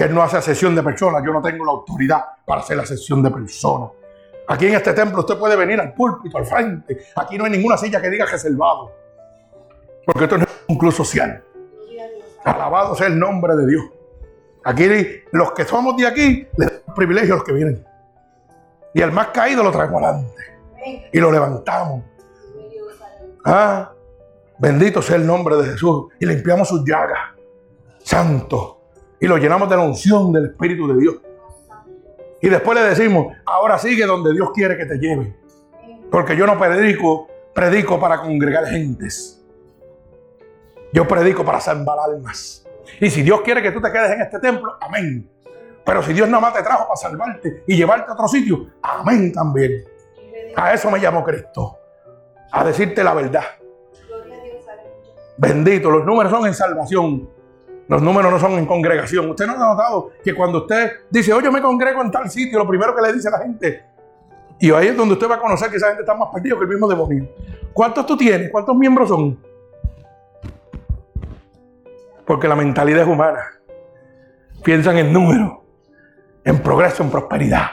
[SPEAKER 1] que Él no hace sesión de personas. Yo no tengo la autoridad para hacer la sesión de personas. Aquí en este templo usted puede venir al púlpito, al frente. Aquí no hay ninguna silla que diga reservado. Porque esto no es un club social. Alabado sea el nombre de Dios. Aquí los que somos de aquí le damos privilegio a los que vienen. Y al más caído lo traemos adelante. Y lo levantamos. Ah, bendito sea el nombre de Jesús. Y limpiamos sus llagas. Santo y lo llenamos de la unción del Espíritu de Dios. Y después le decimos, ahora sigue donde Dios quiere que te lleve. Porque yo no predico, predico para congregar gentes. Yo predico para salvar almas. Y si Dios quiere que tú te quedes en este templo, amén. Pero si Dios nada más te trajo para salvarte y llevarte a otro sitio, amén también. A eso me llamó Cristo. A decirte la verdad. Bendito, los números son en salvación. Los números no son en congregación. Usted no ha notado que cuando usted dice, oye, yo me congrego en tal sitio, lo primero que le dice a la gente, y ahí es donde usted va a conocer que esa gente está más perdido que el mismo demonio. ¿Cuántos tú tienes? ¿Cuántos miembros son? Porque la mentalidad es humana. Piensan en número, en progreso, en prosperidad.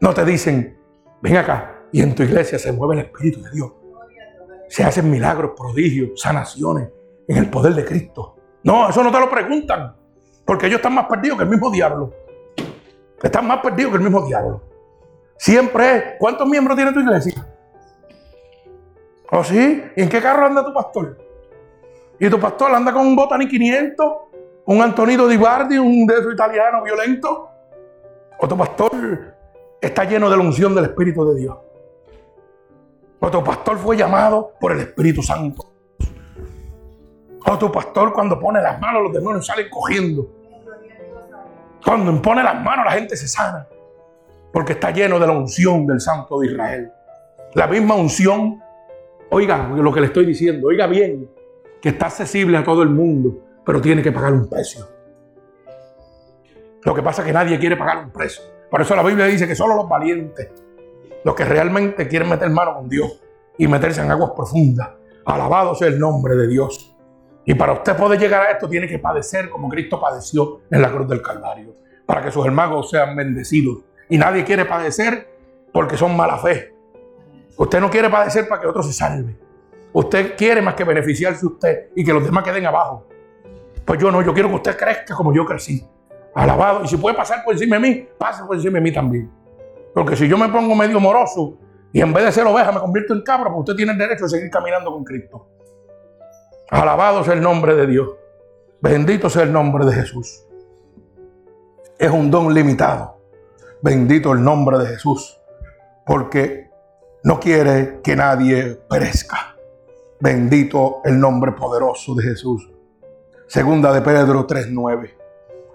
[SPEAKER 1] No te dicen, ven acá, y en tu iglesia se mueve el Espíritu de Dios. Se hacen milagros, prodigios, sanaciones, en el poder de Cristo. No, eso no te lo preguntan. Porque ellos están más perdidos que el mismo diablo. Están más perdidos que el mismo diablo. Siempre es, ¿cuántos miembros tiene tu iglesia? ¿O ¿Oh, sí? ¿Y en qué carro anda tu pastor? ¿Y tu pastor anda con un Botani 500? ¿Un Antonito Di Bardi, un de esos italiano violento? ¿O tu pastor está lleno de la unción del Espíritu de Dios? O tu pastor fue llamado por el Espíritu Santo. O tu pastor cuando pone las manos los demonios salen cogiendo. Cuando impone las manos la gente se sana. Porque está lleno de la unción del Santo de Israel. La misma unción, oiga lo que le estoy diciendo, oiga bien, que está accesible a todo el mundo, pero tiene que pagar un precio. Lo que pasa es que nadie quiere pagar un precio. Por eso la Biblia dice que solo los valientes, los que realmente quieren meter mano con Dios y meterse en aguas profundas, alabado sea el nombre de Dios. Y para usted poder llegar a esto tiene que padecer como Cristo padeció en la cruz del Calvario, para que sus hermanos sean bendecidos. Y nadie quiere padecer porque son mala fe. Usted no quiere padecer para que otro se salve. Usted quiere más que beneficiarse usted y que los demás queden abajo. Pues yo no, yo quiero que usted crezca como yo crecí. Alabado. Y si puede pasar por encima de mí, pase por encima de mí también. Porque si yo me pongo medio moroso y en vez de ser oveja me convierto en cabra, pues usted tiene el derecho de seguir caminando con Cristo. Alabado sea el nombre de Dios. Bendito sea el nombre de Jesús. Es un don limitado. Bendito el nombre de Jesús. Porque no quiere que nadie perezca. Bendito el nombre poderoso de Jesús. Segunda de Pedro 3:9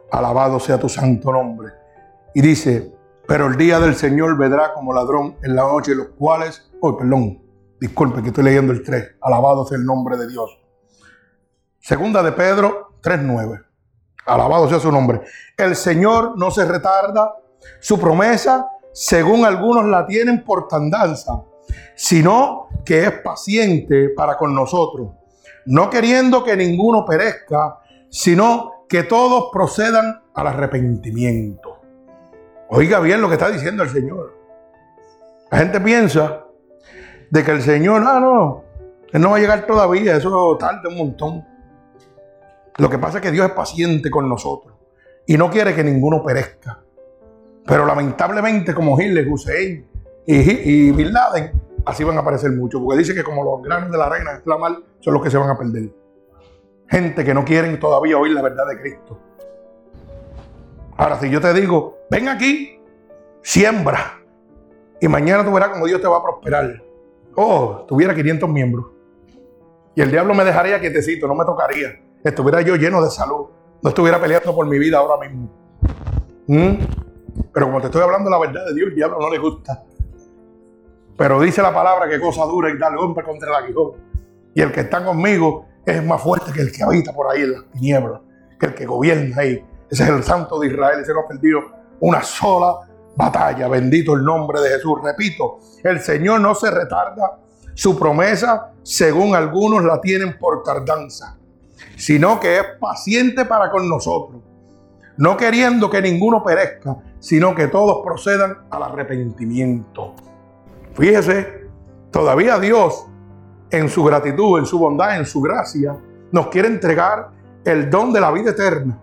[SPEAKER 1] alabado sea tu santo nombre. Y dice, pero el día del Señor vendrá como ladrón en la noche, los cuales, oh, perdón, disculpe que estoy leyendo el 3, alabado sea el nombre de Dios. Segunda de Pedro 3.9, alabado sea su nombre. El Señor no se retarda, su promesa, según algunos la tienen por tandanza, sino que es paciente para con nosotros, no queriendo que ninguno perezca, sino que todos procedan al arrepentimiento. Oiga bien lo que está diciendo el Señor. La gente piensa de que el Señor, ah, no, Él no va a llegar todavía, eso tarda un montón. Lo que pasa es que Dios es paciente con nosotros y no quiere que ninguno perezca. Pero lamentablemente, como Hitler, Hussein y, y Bin Laden, así van a aparecer muchos, porque dice que como los granos de la reina de son los que se van a perder. Gente que no quieren todavía oír la verdad de Cristo. Ahora, si yo te digo, ven aquí, siembra, y mañana tú verás cómo Dios te va a prosperar. Oh, tuviera 500 miembros. Y el diablo me dejaría quietecito, no me tocaría. Estuviera yo lleno de salud. No estuviera peleando por mi vida ahora mismo. ¿Mm? Pero como te estoy hablando la verdad de Dios, el diablo no le gusta. Pero dice la palabra que cosa dura y dale hombre contra el aguijón. Y el que está conmigo es más fuerte que el que habita por ahí en las tinieblas, que el que gobierna ahí. Ese es el santo de Israel, ese no ha perdido una sola batalla. Bendito el nombre de Jesús. Repito, el Señor no se retarda. Su promesa, según algunos, la tienen por tardanza, sino que es paciente para con nosotros, no queriendo que ninguno perezca, sino que todos procedan al arrepentimiento. Fíjese, todavía Dios en su gratitud, en su bondad, en su gracia, nos quiere entregar el don de la vida eterna.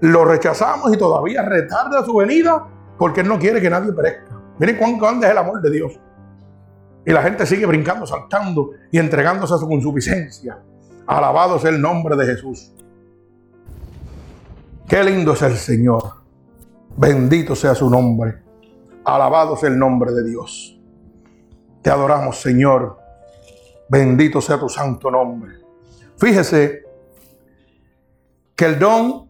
[SPEAKER 1] Lo rechazamos y todavía retarda su venida porque Él no quiere que nadie perezca. Miren cuán grande es el amor de Dios. Y la gente sigue brincando, saltando y entregándose a su consuficiencia. Alabado sea el nombre de Jesús. Qué lindo es el Señor. Bendito sea su nombre. Alabado sea el nombre de Dios. Te adoramos, Señor. Bendito sea tu santo nombre. Fíjese que el don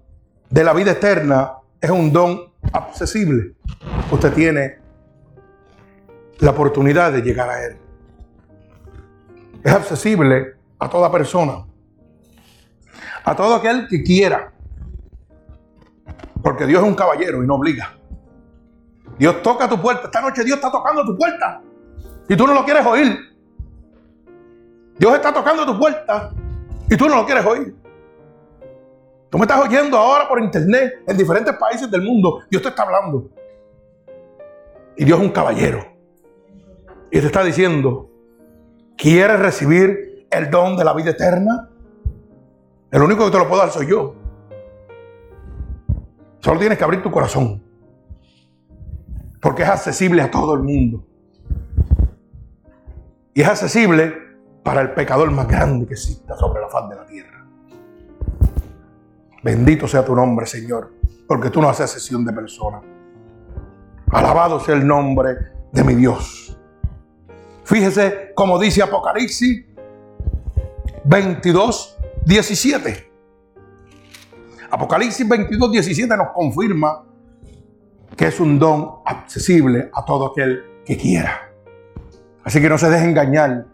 [SPEAKER 1] de la vida eterna es un don accesible. Usted tiene la oportunidad de llegar a él. Es accesible a toda persona. A todo aquel que quiera. Porque Dios es un caballero y no obliga. Dios toca tu puerta. Esta noche Dios está tocando tu puerta. Y tú no lo quieres oír. Dios está tocando tu puerta y tú no lo quieres oír. Tú me estás oyendo ahora por internet en diferentes países del mundo. Dios te está hablando. Y Dios es un caballero. Y te está diciendo, ¿quieres recibir el don de la vida eterna? El único que te lo puedo dar soy yo. Solo tienes que abrir tu corazón. Porque es accesible a todo el mundo. Y es accesible para el pecador más grande que exista sobre la faz de la tierra. Bendito sea tu nombre, Señor, porque tú no haces sesión de personas. Alabado sea el nombre de mi Dios. Fíjese como dice Apocalipsis 22, 17. Apocalipsis 22, 17 nos confirma que es un don accesible a todo aquel que quiera. Así que no se deje engañar.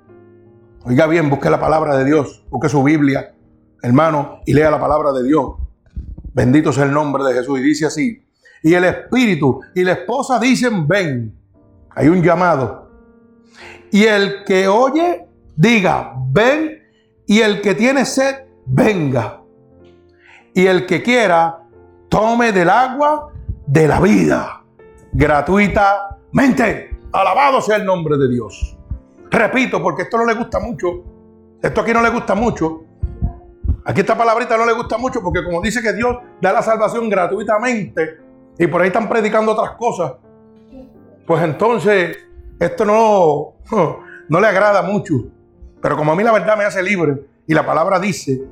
[SPEAKER 1] Oiga bien, busque la palabra de Dios, busque su Biblia, hermano, y lea la palabra de Dios. Bendito sea el nombre de Jesús. Y dice así, y el espíritu y la esposa dicen, ven. Hay un llamado. Y el que oye, diga, ven. Y el que tiene sed, venga. Y el que quiera, tome del agua de la vida. Gratuitamente. Alabado sea el nombre de Dios. Repito, porque esto no le gusta mucho. Esto aquí no le gusta mucho. Aquí esta palabrita no le gusta mucho porque como dice que Dios da la salvación gratuitamente y por ahí están predicando otras cosas, pues entonces esto no, no le agrada mucho. Pero como a mí la verdad me hace libre y la palabra dice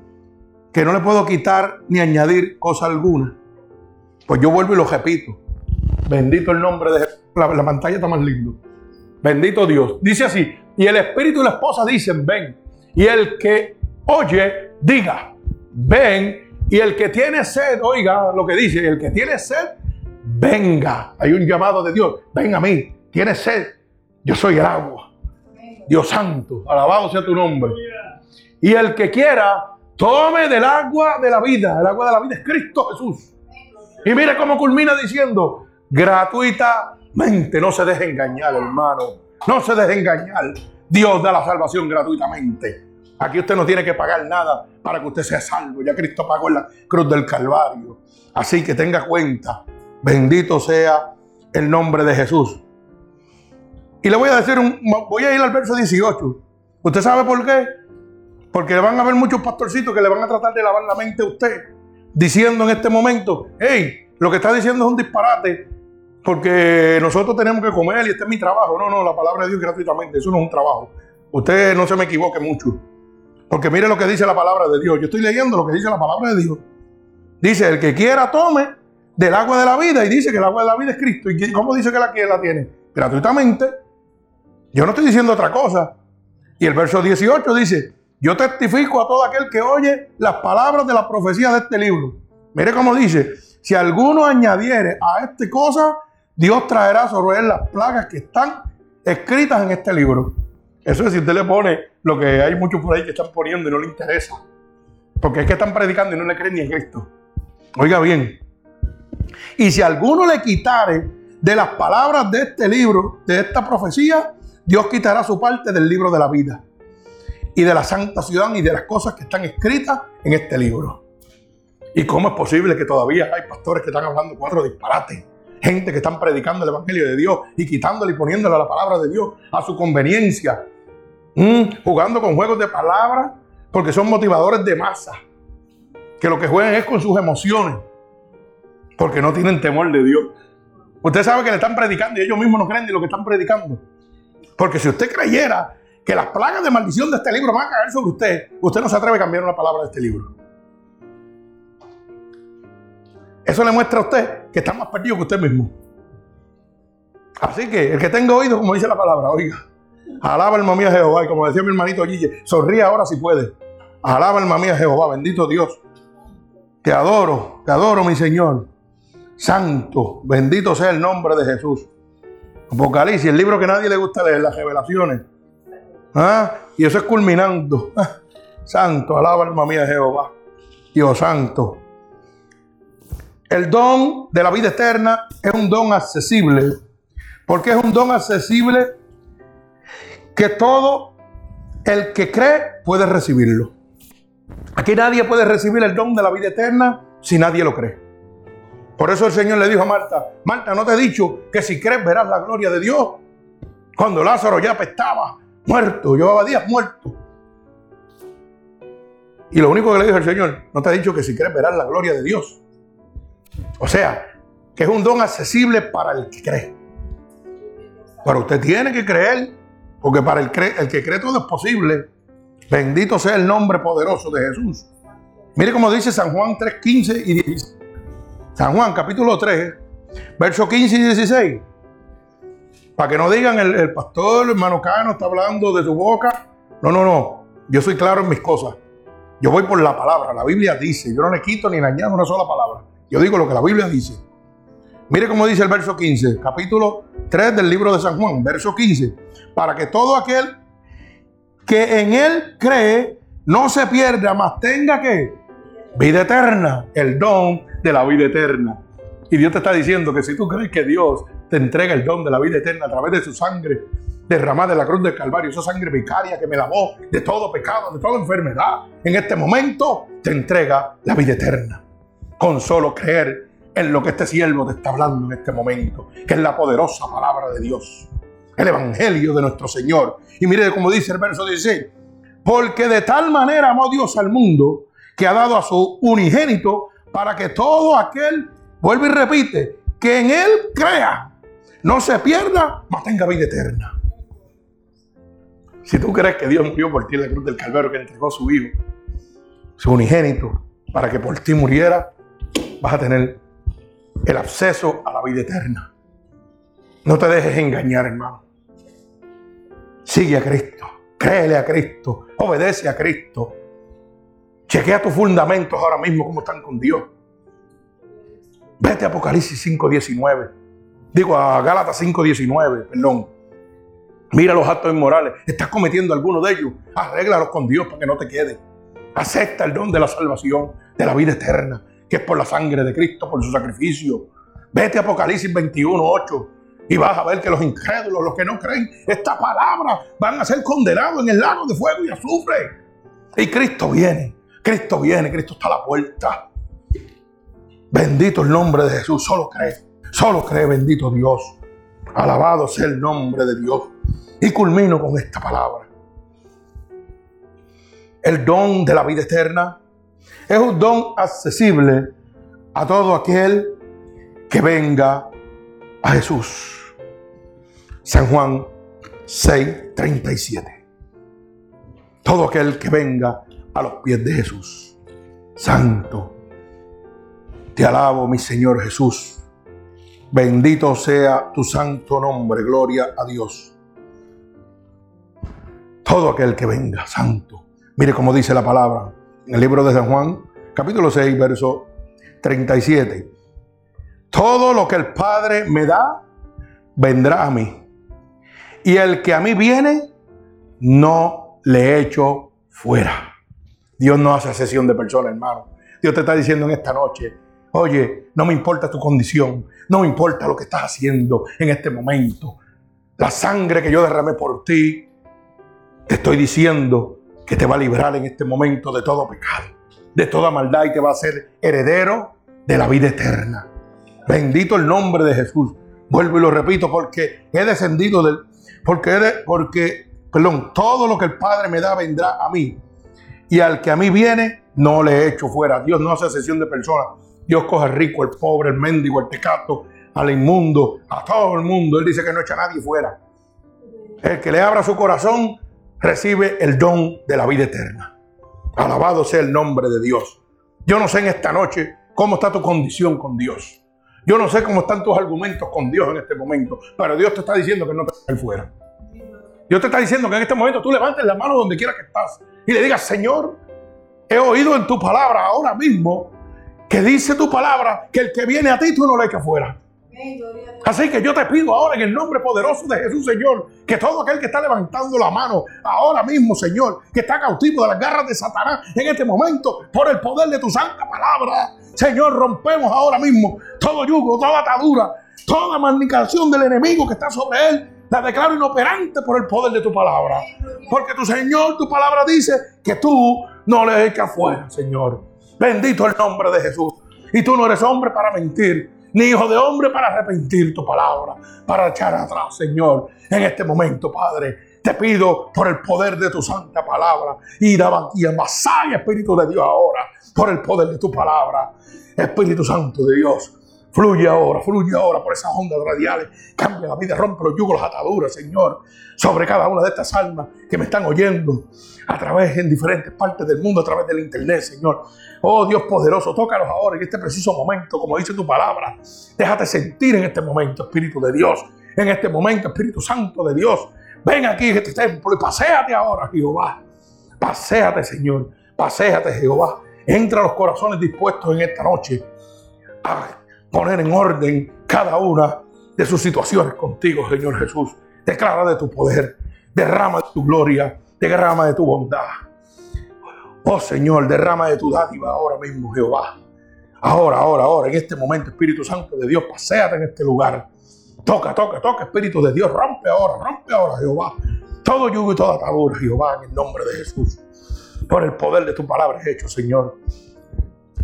[SPEAKER 1] que no le puedo quitar ni añadir cosa alguna, pues yo vuelvo y lo repito. Bendito el nombre de la, la pantalla está más lindo. Bendito Dios. Dice así, y el espíritu y la esposa dicen, ven. Y el que oye, diga, ven. Y el que tiene sed, oiga lo que dice, el que tiene sed, venga. Hay un llamado de Dios, ven a mí, tiene sed. Yo soy el agua. Dios santo, alabado sea tu nombre. Y el que quiera, tome del agua de la vida. El agua de la vida es Cristo Jesús. Y mire cómo culmina diciendo, gratuitamente, no se deje engañar, hermano. No se deje engañar. Dios da la salvación gratuitamente. Aquí usted no tiene que pagar nada para que usted sea salvo. Ya Cristo pagó en la cruz del Calvario. Así que tenga cuenta. Bendito sea el nombre de Jesús. Y le voy a decir, un, voy a ir al verso 18. ¿Usted sabe por qué? Porque van a haber muchos pastorcitos que le van a tratar de lavar la mente a usted, diciendo en este momento, hey, lo que está diciendo es un disparate, porque nosotros tenemos que comer y este es mi trabajo. No, no, la palabra de Dios gratuitamente, eso no es un trabajo. Usted no se me equivoque mucho. Porque mire lo que dice la palabra de Dios. Yo estoy leyendo lo que dice la palabra de Dios. Dice, el que quiera tome del agua de la vida. Y dice que el agua de la vida es Cristo. ¿Y cómo dice que la, la tiene? Gratuitamente. Yo no estoy diciendo otra cosa. Y el verso 18 dice, yo testifico a todo aquel que oye las palabras de la profecía de este libro. Mire cómo dice, si alguno añadiere a esta cosa, Dios traerá sobre él las plagas que están escritas en este libro. Eso es si usted le pone lo que hay muchos por ahí que están poniendo y no le interesa. Porque es que están predicando y no le creen ni en esto. Oiga bien. Y si alguno le quitare de las palabras de este libro, de esta profecía, Dios quitará su parte del libro de la vida y de la santa ciudad y de las cosas que están escritas en este libro. ¿Y cómo es posible que todavía hay pastores que están hablando cuatro disparates? Gente que están predicando el Evangelio de Dios y quitándole y poniéndole la palabra de Dios a su conveniencia. Mm, jugando con juegos de palabras porque son motivadores de masa. Que lo que juegan es con sus emociones. Porque no tienen temor de Dios. Usted sabe que le están predicando y ellos mismos no creen ni lo que están predicando. Porque si usted creyera que las plagas de maldición de este libro van a caer sobre usted, usted no se atreve a cambiar una palabra de este libro. Eso le muestra a usted que está más perdido que usted mismo. Así que el que tenga oído, como dice la palabra, oiga, alaba alma mía Jehová. Y como decía mi hermanito Gille, sonríe ahora si puede. Alaba alma mía Jehová, bendito Dios. Te adoro, te adoro, mi Señor. Santo, bendito sea el nombre de Jesús. Apocalipsis, el libro que nadie le gusta leer, las revelaciones. ¿Ah? Y eso es culminando. [laughs] Santo, alaba alma mía Jehová. Dios santo. El don de la vida eterna es un don accesible. Porque es un don accesible que todo el que cree puede recibirlo. Aquí nadie puede recibir el don de la vida eterna si nadie lo cree. Por eso el Señor le dijo a Marta, Marta, ¿no te he dicho que si crees verás la gloria de Dios? Cuando Lázaro ya estaba muerto, llevaba días muerto. Y lo único que le dijo el Señor, no te he dicho que si crees verás la gloria de Dios. O sea, que es un don accesible para el que cree. Pero usted tiene que creer, porque para el, el que cree todo es posible. Bendito sea el nombre poderoso de Jesús. Mire cómo dice San Juan 3, 15 y 16. San Juan capítulo 3, verso 15 y 16. Para que no digan el, el pastor, hermano Cano, está hablando de su boca. No, no, no. Yo soy claro en mis cosas. Yo voy por la palabra. La Biblia dice. Yo no le quito ni le añado una sola palabra. Yo digo lo que la Biblia dice. Mire cómo dice el verso 15, capítulo 3 del libro de San Juan, verso 15. Para que todo aquel que en él cree no se pierda, mas tenga que vida eterna, el don de la vida eterna. Y Dios te está diciendo que si tú crees que Dios te entrega el don de la vida eterna a través de su sangre derramada en la cruz del Calvario, esa sangre vicaria que me lavó de todo pecado, de toda enfermedad, en este momento te entrega la vida eterna. Con solo creer en lo que este siervo te está hablando en este momento, que es la poderosa palabra de Dios, el evangelio de nuestro Señor. Y mire cómo dice el verso 16, porque de tal manera amó Dios al mundo que ha dado a su unigénito para que todo aquel, vuelve y repite, que en él crea, no se pierda, mas tenga vida eterna. Si tú crees que Dios murió por ti en la cruz del Calvario, que entregó a su Hijo, su unigénito, para que por ti muriera, vas a tener el acceso a la vida eterna. No te dejes engañar, hermano. Sigue a Cristo, créele a Cristo, obedece a Cristo. Chequea tus fundamentos ahora mismo, cómo están con Dios. Vete a Apocalipsis 5.19. Digo a Gálatas 5.19, perdón. Mira los actos inmorales. Estás cometiendo alguno de ellos. Arréglalos con Dios para que no te quede. Acepta el don de la salvación, de la vida eterna, que es por la sangre de Cristo, por su sacrificio. Vete a Apocalipsis 21, 8 y vas a ver que los incrédulos, los que no creen esta palabra, van a ser condenados en el lago de fuego y azufre. Y Cristo viene, Cristo viene, Cristo está a la puerta. Bendito el nombre de Jesús, solo cree, solo cree, bendito Dios. Alabado sea el nombre de Dios. Y culmino con esta palabra. El don de la vida eterna es un don accesible a todo aquel que venga a Jesús. San Juan 6, 37. Todo aquel que venga a los pies de Jesús. Santo, te alabo, mi Señor Jesús. Bendito sea tu santo nombre, gloria a Dios todo aquel que venga, santo. Mire cómo dice la palabra en el libro de San Juan, capítulo 6, verso 37. Todo lo que el Padre me da, vendrá a mí. Y el que a mí viene, no le echo fuera. Dios no hace sesión de personas, hermano. Dios te está diciendo en esta noche, oye, no me importa tu condición, no me importa lo que estás haciendo en este momento. La sangre que yo derramé por ti te estoy diciendo que te va a librar en este momento de todo pecado, de toda maldad y te va a ser heredero de la vida eterna. Bendito el nombre de Jesús. Vuelvo y lo repito porque he descendido del porque he porque perdón, todo lo que el Padre me da vendrá a mí. Y al que a mí viene, no le echo fuera. Dios no hace sesión de personas. Dios coge al rico, el pobre, el mendigo, el tecato, al inmundo, a todo el mundo. Él dice que no echa a nadie fuera. El que le abra su corazón recibe el don de la vida eterna. Alabado sea el nombre de Dios. Yo no sé en esta noche cómo está tu condición con Dios. Yo no sé cómo están tus argumentos con Dios en este momento, pero Dios te está diciendo que no te fuera. Dios te está diciendo que en este momento tú levantes la mano donde quiera que estás y le digas, Señor, he oído en tu palabra ahora mismo que dice tu palabra que el que viene a ti tú no le echas fuera. Así que yo te pido ahora en el nombre poderoso de Jesús, Señor, que todo aquel que está levantando la mano ahora mismo, Señor, que está cautivo de las garras de Satanás en este momento, por el poder de tu santa palabra, Señor, rompemos ahora mismo todo yugo, toda atadura, toda manicación del enemigo que está sobre él. La declaro inoperante por el poder de tu palabra. Porque tu Señor, tu palabra dice que tú no le echas fuera, Señor. Bendito el nombre de Jesús. Y tú no eres hombre para mentir ni hijo de hombre para arrepentir tu palabra, para echar atrás, Señor, en este momento, Padre. Te pido por el poder de tu santa palabra y y amasai, Espíritu de Dios, ahora, por el poder de tu palabra. Espíritu Santo de Dios, Fluye ahora, fluye ahora por esas ondas radiales. Cambia la vida, rompe los yugos, las ataduras, Señor, sobre cada una de estas almas que me están oyendo a través en diferentes partes del mundo, a través del internet, Señor. Oh Dios poderoso, tócalos ahora en este preciso momento, como dice tu palabra. Déjate sentir en este momento, Espíritu de Dios, en este momento, Espíritu Santo de Dios. Ven aquí en este templo y paséate ahora, Jehová. Paséate, Señor. Paséate, Jehová. Entra a los corazones dispuestos en esta noche a poner en orden cada una de sus situaciones contigo, Señor Jesús. Declara de tu poder, derrama de tu gloria, derrama de tu bondad. Oh Señor, derrama de tu dádiva ahora mismo, Jehová. Ahora, ahora, ahora, en este momento, Espíritu Santo de Dios, paséate en este lugar. Toca, toca, toca, Espíritu de Dios, rompe ahora, rompe ahora, Jehová. Todo yugo y toda atadura, Jehová, en el nombre de Jesús. Por el poder de tu palabra hecho, Señor.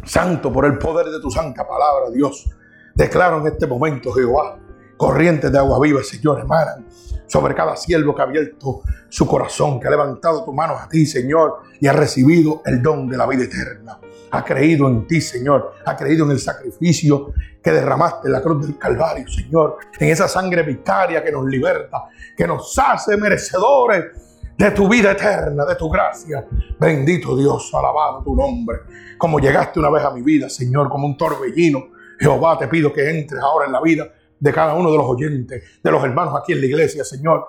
[SPEAKER 1] Santo, por el poder de tu santa palabra, Dios. Declaro en este momento, Jehová, corrientes de agua viva, Señor, emanan sobre cada siervo que ha abierto su corazón, que ha levantado tu mano a ti, Señor, y ha recibido el don de la vida eterna. Ha creído en ti, Señor. Ha creído en el sacrificio que derramaste en la cruz del Calvario, Señor. En esa sangre vicaria que nos liberta, que nos hace merecedores de tu vida eterna, de tu gracia. Bendito Dios, alabado tu nombre. Como llegaste una vez a mi vida, Señor, como un torbellino, Jehová, te pido que entres ahora en la vida de cada uno de los oyentes, de los hermanos aquí en la iglesia, Señor.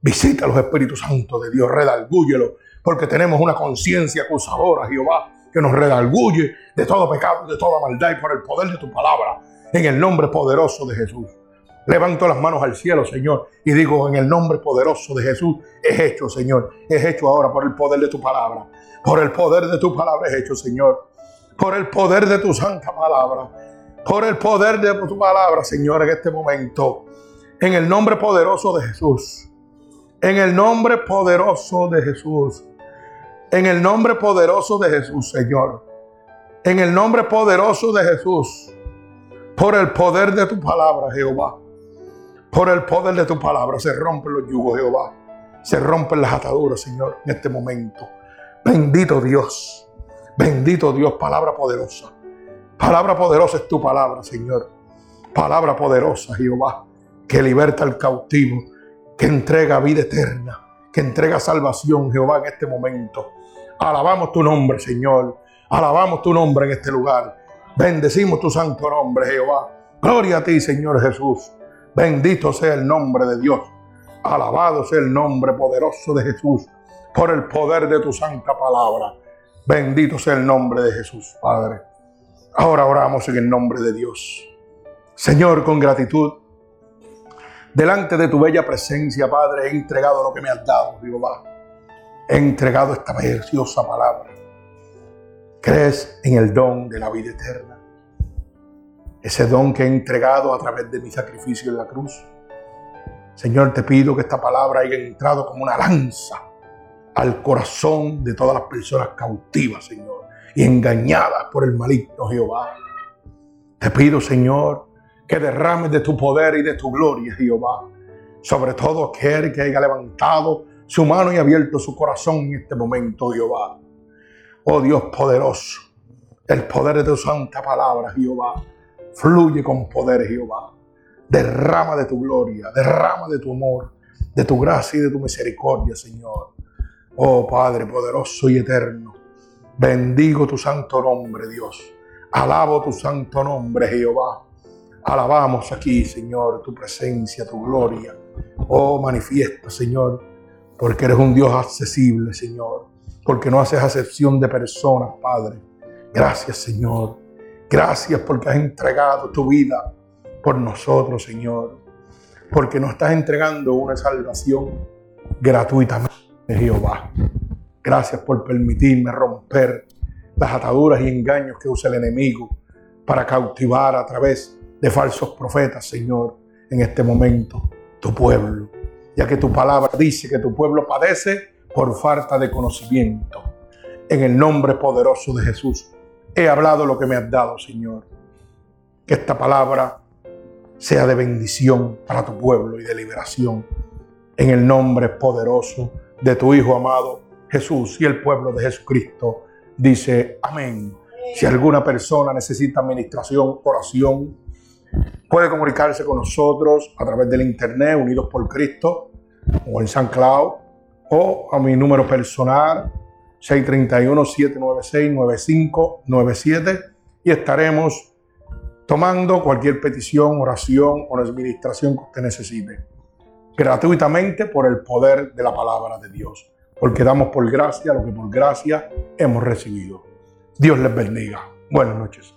[SPEAKER 1] Visita los Espíritus Santos de Dios, redalgúyelo, porque tenemos una conciencia acusadora, Jehová, que nos redalguye de todo pecado, de toda maldad y por el poder de tu palabra, en el nombre poderoso de Jesús. Levanto las manos al cielo, Señor, y digo, en el nombre poderoso de Jesús, es hecho, Señor, es hecho ahora por el poder de tu palabra. Por el poder de tu palabra es hecho, Señor. Por el poder de tu santa palabra por el poder de tu palabra, Señor, en este momento. En el nombre poderoso de Jesús. En el nombre poderoso de Jesús. En el nombre poderoso de Jesús, Señor. En el nombre poderoso de Jesús. Por el poder de tu palabra, Jehová. Por el poder de tu palabra se rompen los yugos, Jehová. Se rompen las ataduras, Señor, en este momento. Bendito Dios. Bendito Dios, palabra poderosa. Palabra poderosa es tu palabra, Señor. Palabra poderosa, Jehová, que liberta al cautivo, que entrega vida eterna, que entrega salvación, Jehová, en este momento. Alabamos tu nombre, Señor. Alabamos tu nombre en este lugar. Bendecimos tu santo nombre, Jehová. Gloria a ti, Señor Jesús. Bendito sea el nombre de Dios. Alabado sea el nombre poderoso de Jesús por el poder de tu santa palabra. Bendito sea el nombre de Jesús, Padre. Ahora oramos en el nombre de Dios. Señor, con gratitud, delante de tu bella presencia, Padre, he entregado lo que me has dado, Jehová. He entregado esta preciosa palabra. ¿Crees en el don de la vida eterna? Ese don que he entregado a través de mi sacrificio en la cruz. Señor, te pido que esta palabra haya entrado como una lanza al corazón de todas las personas cautivas, Señor y engañadas por el maligno Jehová. Te pido, Señor, que derrames de tu poder y de tu gloria, Jehová, sobre todo aquel que haya levantado su mano y abierto su corazón en este momento, Jehová. Oh Dios poderoso, el poder de tu santa palabra, Jehová, fluye con poder, Jehová. Derrama de tu gloria, derrama de tu amor, de tu gracia y de tu misericordia, Señor. Oh Padre poderoso y eterno, Bendigo tu santo nombre, Dios. Alabo tu santo nombre, Jehová. Alabamos aquí, Señor, tu presencia, tu gloria. Oh, manifiesta, Señor, porque eres un Dios accesible, Señor. Porque no haces acepción de personas, Padre. Gracias, Señor. Gracias porque has entregado tu vida por nosotros, Señor. Porque nos estás entregando una salvación gratuitamente, Jehová. Gracias por permitirme romper las ataduras y engaños que usa el enemigo para cautivar a través de falsos profetas, Señor, en este momento, tu pueblo. Ya que tu palabra dice que tu pueblo padece por falta de conocimiento. En el nombre poderoso de Jesús, he hablado lo que me has dado, Señor. Que esta palabra sea de bendición para tu pueblo y de liberación. En el nombre poderoso de tu Hijo amado, Jesús y el pueblo de Jesucristo dice amén. Si alguna persona necesita administración, oración, puede comunicarse con nosotros a través del internet, Unidos por Cristo, o en San Cloud, o a mi número personal, 631-796-9597, y estaremos tomando cualquier petición, oración o administración que usted necesite, gratuitamente por el poder de la palabra de Dios, porque damos por gracia lo que por gracia hemos recibido. Dios les bendiga. Buenas noches.